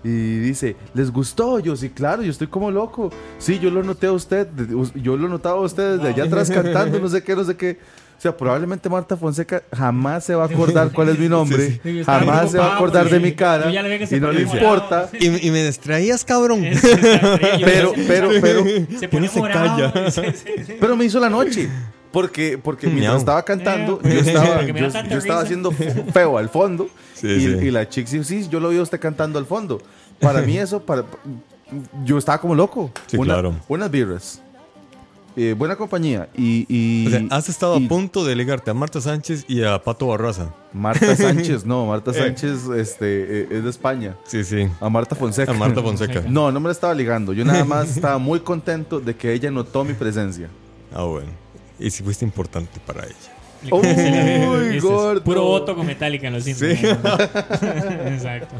y dice, ¿les gustó? Yo, sí, claro, yo estoy como loco. Sí, yo lo noté a usted, yo lo notaba a usted desde allá atrás [laughs] cantando, no sé qué, no sé qué. O sea, probablemente Marta Fonseca jamás se va a acordar cuál es mi nombre, Sí, estaba jamás se va a acordar de mi cara se y no le importa. Y, y me distraías, cabrón. Es- yo- Pero, pero, pero, se pone se morado. calla. [laughs] Sí, sí, sí. pero me hizo la noche. Porque, porque mientras Miau. estaba cantando, Eh, yo estaba, yo, estaba haciendo feo al fondo. Sí, y, sí. y la chick, sí, sí, yo lo vi a usted cantando al fondo. Para mí eso, para, yo estaba como loco. Sí, Una- claro. Buenas birras. Eh, buena compañía. Y, y- O sea, has estado y a punto de ligarte a Marta Sánchez y a Pato Barraza. Marta [laughs] Sánchez, no, Marta Sánchez este, eh, es de España. Sí, sí. A Marta Fonseca. A Marta Fonseca. No, no me la estaba ligando. Yo nada más estaba muy contento de que ella notó mi presencia. Ah, bueno. Y si fuiste importante para ella. Uy, gordo. Puro voto con Metallica en los Simpsons. Sí. [laughs] Exacto.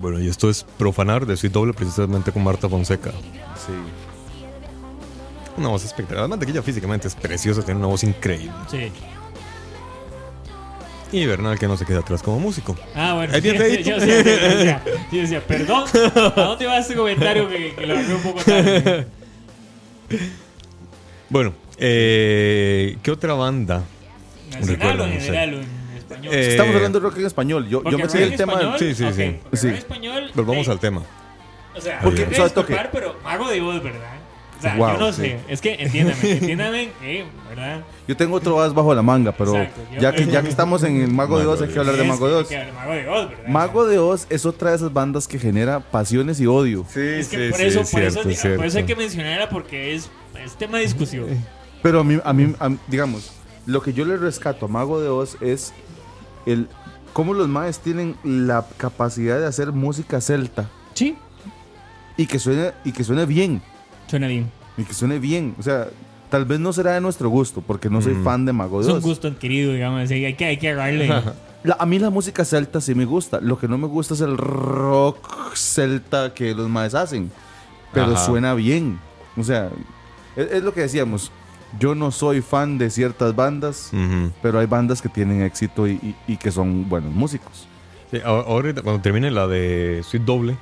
Bueno, y esto es profanar de Soy Doble precisamente con Marta Fonseca. Sí. Una voz espectacular. Además de que ella físicamente es preciosa, tiene una voz increíble. Sí. Y Bernal que no se queda atrás como músico. Ah, bueno. Bien [laughs] Yo-. Yo, decía, yo decía- yo decía, perdón, ¿a dónde va este comentario que, que lo agarré un poco tarde? Bueno, eh, ¿qué otra banda? ¿Nacional o en no sé. general o en español? Eh, Estamos hablando de rock en español. Yo, yo me sé el en tema. español, Sí, sí, sí. Sí. rock en español. Volvamos hey, al tema. O sea, Porque- porque, ¿sabes toque? disculpar, pero Mago de Oz, ¿verdad? O sea, Wow, yo no sí. sé. Es que entiéndame, [laughs] entiéndame, eh, ¿verdad? Yo tengo otro as bajo la manga, pero Exacto, yo- ya, que, ya que [laughs] estamos en el Mago de Oz, hay que hablar de Mago de Oz. Mago de Oz, ¿verdad? Mago de Oz es otra de esas bandas que genera pasiones y odio. Sí, Es que por, eso, por, eso, por eso hay que mencionarla porque es, es tema de discusión. Pero a mí, a mí, a digamos, lo que yo le rescato a Mago de Oz es el cómo los maes tienen la capacidad de hacer música celta Sí. y que suene, y que suene bien. Suena bien. Y que suene bien. O sea, tal vez no será de nuestro gusto, porque no soy Mm. fan de Mago Es un gusto adquirido, digamos. así, Hay que, hay que agarrarle. La- a mí la música celta sí me gusta. Lo que no me gusta es el rock celta que los maes hacen. Pero Ajá. suena bien. O sea, es, es lo que decíamos. Yo no soy fan de ciertas bandas, Ujú. pero hay bandas que tienen éxito y, y- y que son buenos músicos. Sí, a- ahorita, cuando termine la de Sweet Doble,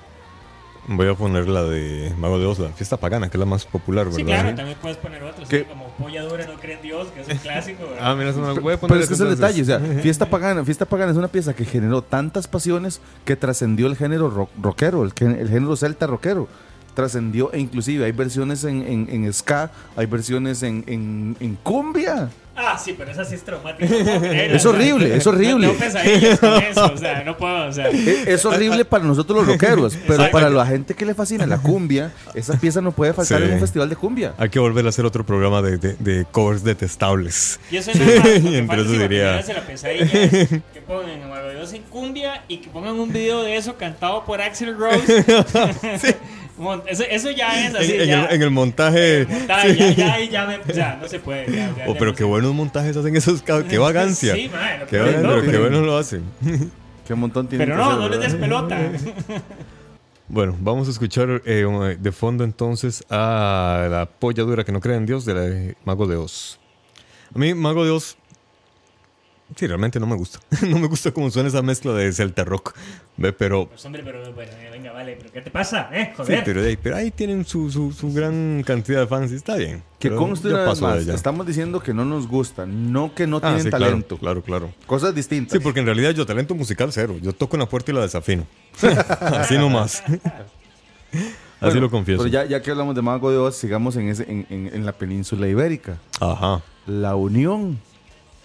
voy a poner la de Mago de Oz, la fiesta pagana, que es la más popular, ¿verdad? Sí, claro, también puedes poner otros. ¿Qué? Como Polla Dura no cree en Dios, que es un clásico. ¿verdad? Ah, mira, eso me voy a poner Pero es que es el detalle, o sea, [laughs] Fiesta Pagana, Fiesta Pagana es una pieza que generó tantas pasiones que trascendió el género rock- rockero, el, gen- el género celta rockero. Trascendió e inclusive hay versiones en, en- en ska, hay versiones en, en- en cumbia. Ah, sí, pero esa sí es traumática. no Es horrible, es horrible. Tengo pesadillas con eso, o sea, no puedo, o sea. Es horrible para nosotros los rockeros, pero para la gente que le fascina la cumbia, esa pieza no puede faltar Sí. en un festival de cumbia. Hay que volver a hacer otro programa de, de- de covers detestables. [laughs] Y eso lo que Entre eso diría- la pesadilla es que pongan a en cumbia y que pongan un video de eso cantado por Axel Rose. [laughs] Mon- eso, eso ya es así. en, en ya, el, en el montaje. montaje, ya, ya, ya me, o sea, no se puede. ya, ya, Oh, ya pero no qué buenos montajes hacen esos cabros. Qué vagancia. Sí, mae, lo qué, peor es bueno, loco. qué bueno lo hacen. Qué montón tiene Pero no, hacer, no les des pelota. Bueno, vamos a escuchar eh, de fondo entonces a la polla dura que no cree en Dios de la de Mago de Oz. A mí, Mago de Oz, sí, realmente no me gusta. [laughs] no me gusta cómo suena esa mezcla de celta rock. ¿ve? Pero, Pues hombre, pero bueno, eh, venga, vale, pero ¿qué te pasa? Eh, sí, joder. pero, ahí- pero ahí tienen su, su, su gran cantidad de fans y está bien. Que Pero conste más, allá. estamos diciendo que no nos gusta, no que no Ah, tienen sí, claro, talento. Claro, claro. Cosas distintas. Sí, porque en realidad yo talento musical cero. Yo toco una puerta y la desafino. [laughs] Así nomás. [laughs] Así Bueno, lo confieso. Pero ya, ya que hablamos de Mago de Oz, sigamos en, ese, en, en- en la península ibérica. Ajá. La Unión.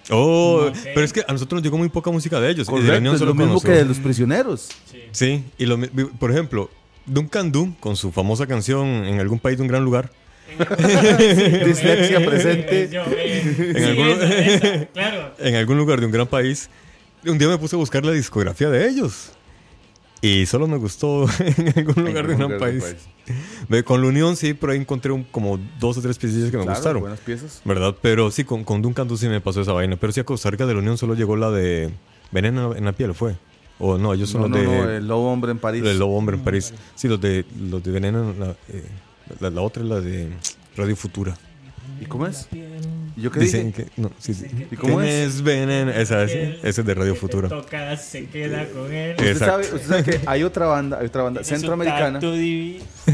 Oh, pero es que a nosotros nos llegó muy poca música de ellos. y de Correcto, Unión es solo lo mismo que de los prisioneros. Sí, y lo mi- por ejemplo, Duncan Du, con su famosa canción En algún país de un gran lugar. [laughs] Dislexia presente. En algún lugar de un gran país. Un día me puse a buscar la discografía de ellos. Y solo me gustó [laughs] en algún lugar de un país. Ve, Con la Unión sí, por ahí encontré un- como dos o tres piezas que me Claro, gustaron. buenas piezas. ¿Verdad? Pero sí, con, con Duncan Du sí me pasó esa vaina. Pero sí a Costa Rica de la Unión solo llegó la de Veneno en la piel, ¿fue? O no, ellos son No, no, los de... no, el lobo hombre en París. El Lobo Hombre en París. Sí, los de, los de Veneno. La, eh, la, la otra es la de Radio Futura. ¿Y cómo es? ¿Y yo qué Dicen dije? que. No, sí, sí. ¿Y cómo ¿Quién es? veneno? Esa es, esa es de Radio Futura. toca, se queda con él. Usted Exacto. sabe, usted sabe que hay otra banda, hay otra banda centroamericana,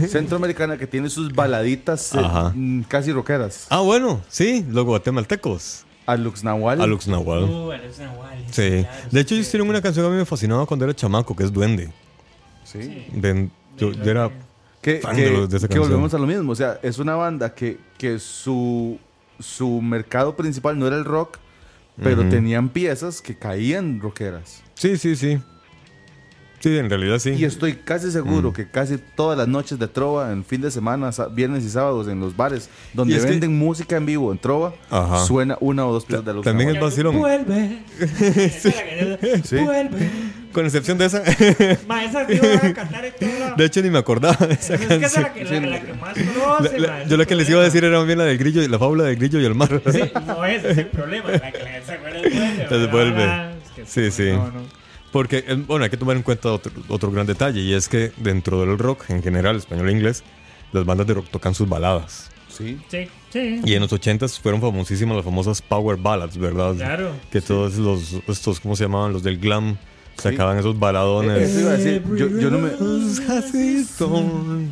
centroamericana que tiene sus baladitas eh, Ajá. mm, casi rockeras. Ah, bueno, sí, los guatemaltecos. Alux Nahual. Alux Nahual. Uh, Alex Nahual, Sí. claro, De hecho, ellos tienen una canción que a mí me fascinaba cuando era chamaco, que es Duende. Sí. De- yo, yo era. Que, Fan que- de los- de esa que canción. volvemos a lo mismo. O sea, es una banda que, que su, su mercado principal no era el rock, pero tenían piezas que caían rockeras. Sí, sí, sí. Sí, en realidad sí. Y estoy casi seguro Mm. que casi todas las noches de Trova, en fin de semana, viernes y sábados, en los bares, donde que- venden música en vivo en Trova, Ajá. suena una o dos piezas de Alux También es vacilón. Vuelve. [laughs] Sí. Vuelve. Con excepción de esa. [laughs] Ma, esa sí voy a cantar en todo lado. De hecho, ni me acordaba de esa Es que esa la que, la, la que más conoce, La- ma, yo lo que les iba a decir era bien la del grillo y la fábula del grillo y el mar. Sí, no ese es el problema. La que la gente se acuerda es vuelve. Les ¿verdad? vuelve. Es que Sí, sí. No, no. Porque, eh, bueno, hay que tomar en cuenta otro, otro gran detalle y es que dentro del rock en general, español e inglés, las bandas de rock tocan sus baladas. Sí. Sí, sí. Y en los 80s fueron famosísimas las famosas power ballads, ¿verdad? Claro. Que todos los, estos, ¿cómo se llamaban? Los del glam sacaban esos Eso baladones. iba a decir, yo, yo no me, Yo,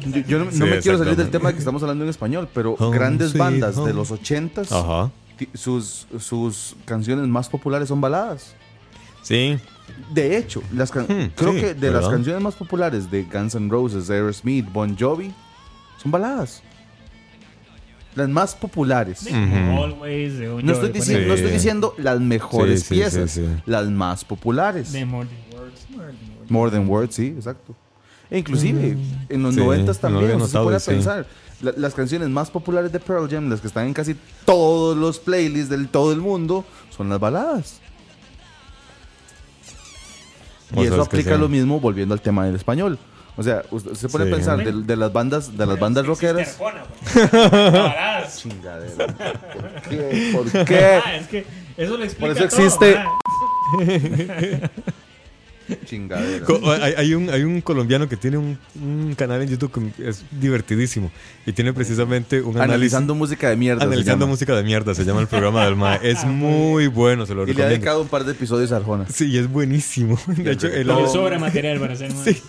yo, yo no, no Sí, me quiero salir del tema de que estamos hablando en español, pero Home, grandes sweet bandas de los ochentas, Ajá. ti- sus, sus canciones más populares son baladas. Sí. De hecho, las can- Hmm, creo sí, que de las canciones más populares de Guns N' Roses, Aerosmith, Bon Jovi, son baladas. Las más populares. Always. No estoy, diciendo, Sí. no estoy diciendo las mejores Sí, sí, piezas, sí, sí. las más populares. De More Than Words. More Than Words. More Than Words, sí, exacto. E inclusive en los Sí, noventas no también, había o sea, se notado, puede sí. pensar. la- las canciones más populares de Pearl Jam, las que están en casi todos los playlists del todo el mundo, son las baladas. Y Vos eso aplica lo mismo volviendo al tema del español. O sea, usted se pone Sí. a pensar de, de las bandas, de las bandas rockeras. Baladas. [laughs] Chingadera. ¿Por qué? ¿Por qué? Ah, es que eso lo explica Por eso existe- ah. [laughs] Chingadera. Hay, hay un, hay un colombiano que tiene un, un canal en YouTube que es divertidísimo y tiene precisamente un análisis. Analizando música de mierda. Analizando música de mierda, se llama el programa del MAE. Es [laughs] muy bueno, se lo Y le ha recomiendo. dedicado un par de episodios a Arjona. Sí, es buenísimo. De hecho, él, Le sobra material para hacer más. Sí.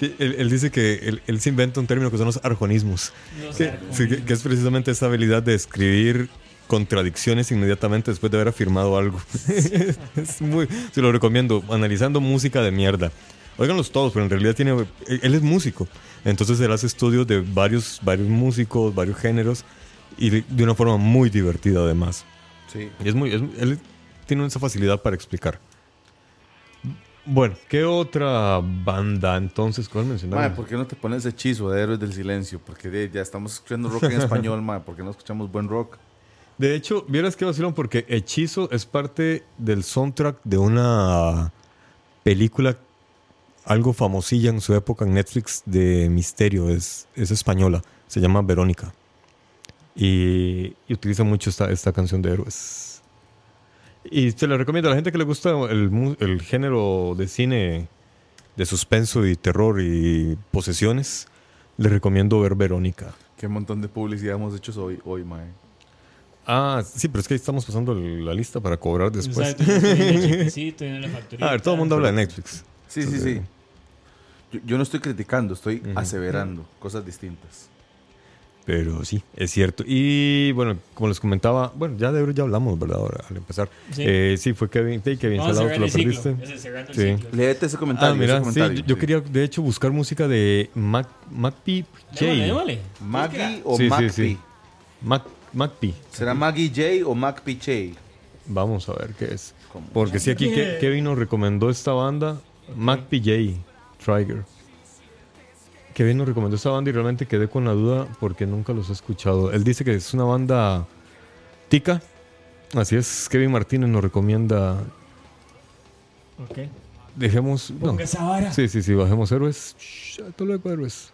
Él, él dice que él, él se inventa un término que son los arjonismos. Los Que, arjonismos. sí, que- que es precisamente esa habilidad de escribir contradicciones inmediatamente después de haber afirmado algo. [laughs] es muy, se lo recomiendo, analizando música de mierda. Óiganlos todos, pero en realidad tiene, él, él es músico. Entonces él hace estudios de varios, varios músicos, varios géneros y de, de una forma muy divertida además. Sí. Y es muy, es- él tiene esa facilidad para explicar. Bueno, ¿qué otra banda entonces? ¿Cuál mencionaron? Mae, ¿por qué no te pones hechizo de Héroes del Silencio? Porque de- ya estamos escuchando rock en [laughs] español, mae. ¿Por qué no escuchamos buen rock? De hecho, vieras que vacilón porque Hechizo es parte del soundtrack de una película algo famosilla en su época en Netflix de misterio. Es, es española. Se llama Verónica. Y, y utiliza mucho esta, esta canción de héroes. Y se la recomiendo a la gente que le gusta el, el género de cine de suspenso y terror y posesiones. Le recomiendo ver Verónica. Qué montón de publicidad hemos hecho hoy, hoy mae. Ah, sí, pero es que ahí estamos pasando la lista para cobrar después. [laughs] La facturita. A ver, todo el mundo habla de Netflix. Sí, sí, sí. Yo, yo no estoy criticando, estoy aseverando cosas distintas. Pero sí, es cierto. Y bueno, como les comentaba, bueno, ya de ya hablamos, ¿verdad? Ahora, al empezar. Sí. Eh, sí, fue Kevin, sí, Kevin Vamos Salado, te lo perdiste. Sí. Léete ese comentario. Ah, mira, ese sí, comentario, yo sí. quería de hecho buscar música de Mac, Macpi J. ¿Maggie o Sí, sí, Macpi? sí. Mac. ¿Será Maggie J o Macpi J? Vamos a ver qué es. ¿Cómo? Porque sí, aquí Ke- Kevin nos recomendó esta banda, Macpi J. Trigger. Kevin nos recomendó esta banda y realmente quedé con la duda porque nunca los he escuchado. Él dice que es una banda tica. Así es, Kevin Martínez nos recomienda. Ok. Dejemos. no. Ponga esa vara. Sí, sí, sí, bajemos héroes. Shh, Hasta luego, héroes.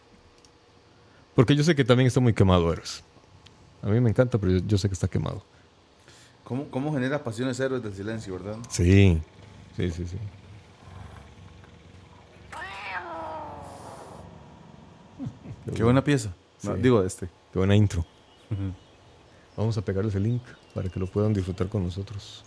Porque yo sé que también está muy quemado, héroes. A mí me encanta, pero yo, yo sé que está quemado. ¿Cómo, ¿Cómo genera pasiones héroes del silencio, verdad? Sí, sí, sí, sí. Qué buena pieza. No, Sí. digo, este. Qué buena intro. Vamos a pegarles el link para que lo puedan disfrutar con nosotros.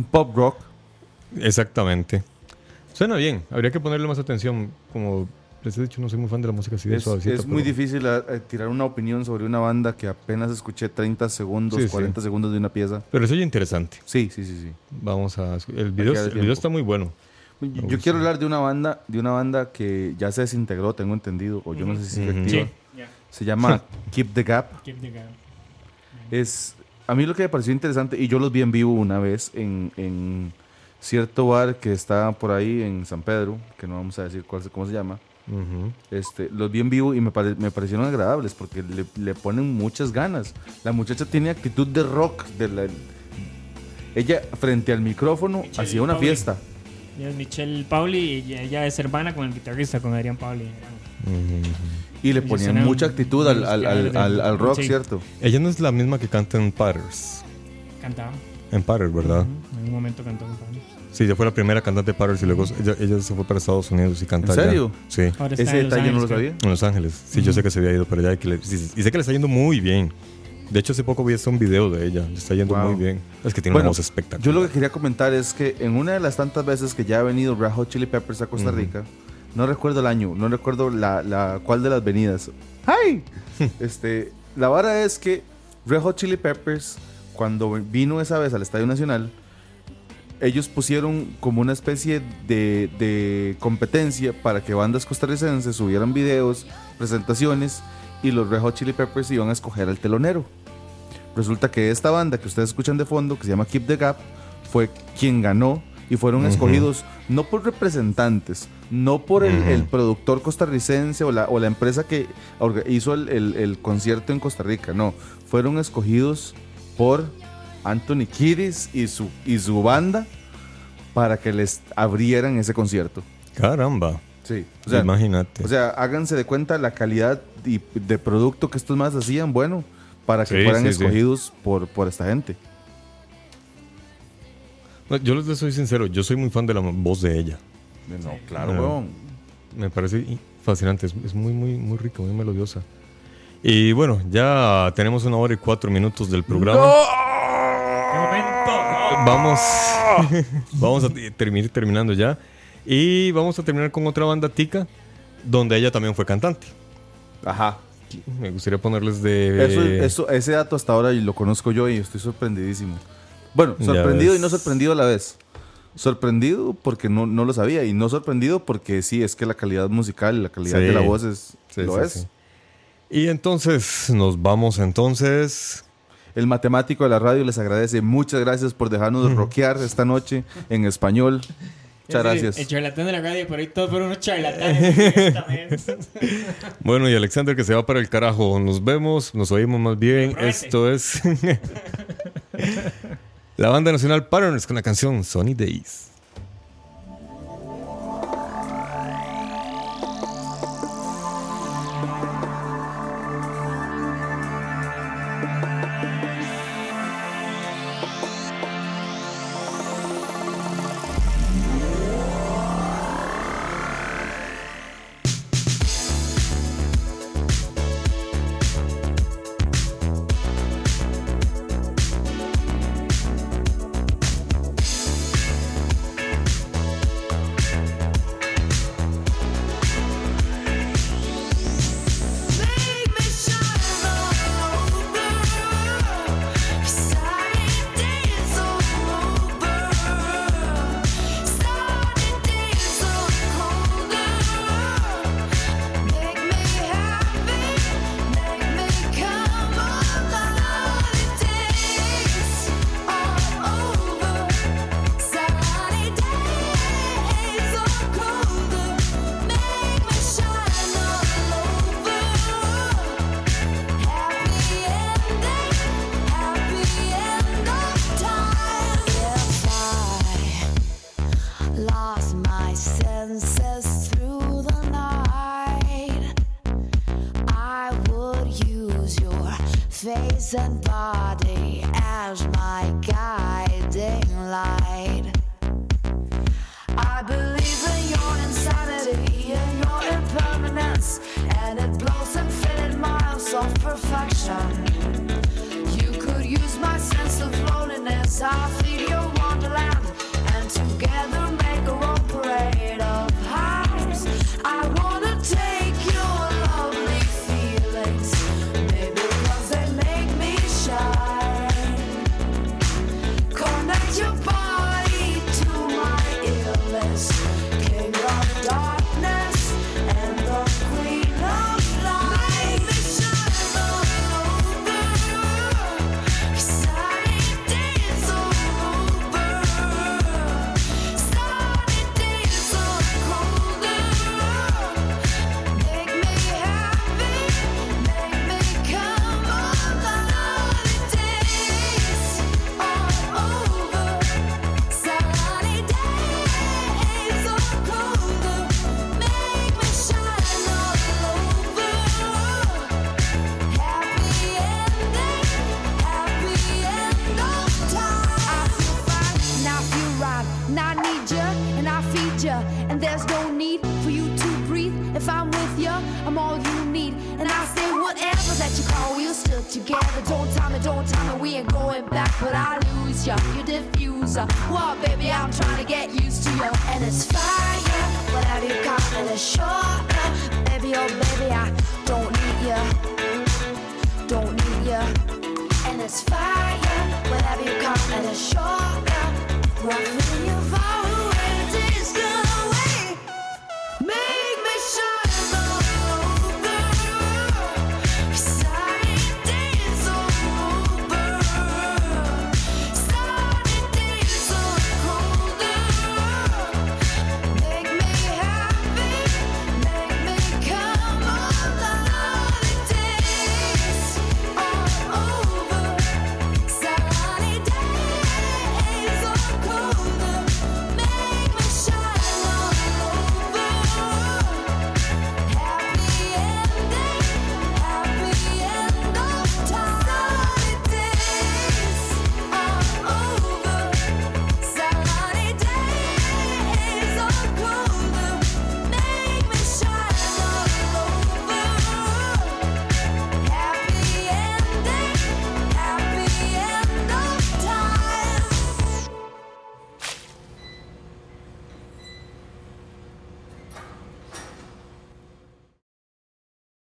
Un pop rock. Exactamente. Suena bien. Habría que ponerle más atención. Como les he dicho, no soy muy fan de la música así de Es, suavecita. es muy pero- difícil eh, eh, tirar una opinión sobre una banda que apenas escuché 30 segundos, Sí, sí. 40 segundos de una pieza. Pero se oye interesante. Sí, sí, sí, sí. Vamos a... El video, el video está muy bueno. Yo, quiero hablar de una banda, de una banda que ya se desintegró, tengo entendido, o yo no sé si Ujú. activa. Sí, ya. Se llama Keep the Gap. Keep the gap. Es a mí lo que me pareció interesante y yo los vi en vivo una vez en, en cierto bar que está por ahí en San Pedro, que no vamos a decir cuál, se- cómo se llama. Este, los vi en vivo y me, pare- me parecieron agradables porque le, le ponen muchas ganas. La muchacha tiene actitud de rock. De la, ella frente al micrófono Michelle hacía una Pauli. fiesta. Michelle Pauli y ella, es hermana con el guitarrista, con Adrián Pauli. Ujú. Y le ponían mucha actitud al, al- al- al- al rock, sí. ¿cierto? Ella no es la misma que canta en Patters. Cantaba. En Patters, ¿verdad? Ujú, En un momento cantó con Pauli. Sí, ella fue la primera cantante de Patters y luego ella, ella se fue para Estados Unidos y canta ¿En serio? Sí. Ahora está Ese en detalle no lo Ángeles, sabía. En Los Ángeles. Sí, yo sé que se había ido para allá y, que le- sí, y sé que le está yendo muy bien. De hecho, hace poco vi hasta un video de ella. Le está yendo Wow. muy bien. Es que tiene Bueno, una voz espectacular. Yo lo que quería comentar es que en una de las tantas veces que ya ha venido Red Hot Chili Peppers a Costa Rica, no recuerdo el año, no recuerdo la, la cuál de las venidas. ¡Ay! [laughs] este, la vara es que Red Hot Chili Peppers, cuando vino esa vez al Estadio Nacional, ellos pusieron como una especie de, de competencia para que bandas costarricenses subieran videos, presentaciones, y los Red Hot Chili Peppers iban a escoger al telonero. Resulta que esta banda que ustedes escuchan de fondo, que se llama Keep the Gap, fue quien ganó y fueron escogidos no por representantes, no por el, productor costarricense o la, o la empresa que hizo el, el- el concierto en Costa Rica, no, fueron escogidos por Anthony Kiddis y su, y su banda para que les abrieran ese concierto. Caramba. Sí, o sea, Imagínate. o sea, háganse de cuenta la calidad y- de producto que estos más hacían, bueno, para que Sí, fueran sí, sí. escogidos por, por esta gente. No, yo les soy sincero, yo soy muy fan de la voz de ella. No, claro, Ah. weón. Me parece fascinante, es, es muy, muy, muy rica, muy melodiosa. Y bueno, ya tenemos una hora y cuatro minutos del programa. ¡Qué momento! ¡No! Vamos, [laughs] vamos a terminar terminando ya. Y vamos a terminar con otra banda tica, donde ella también fue cantante. Ajá. Me gustaría ponerles de... Eso, eso, ese dato hasta ahora lo conozco yo y estoy sorprendidísimo. Bueno, sorprendido y no sorprendido a la vez. Sorprendido porque no, no lo sabía y no sorprendido porque sí, es que la calidad musical, la calidad Sí. de la voz es, Sí, lo sí, es. sí. Y entonces nos vamos entonces... El matemático de la radio les agradece. Muchas gracias por dejarnos rockear esta noche en español. [laughs] Muchas gracias. El charlatán de la radio, por ahí todos fueron unos charlatanes. [laughs] Bueno, y Alexander que se va para el carajo. Nos vemos, nos oímos más bien. Esto es [laughs] la banda nacional Partners con la canción Sunny Days. And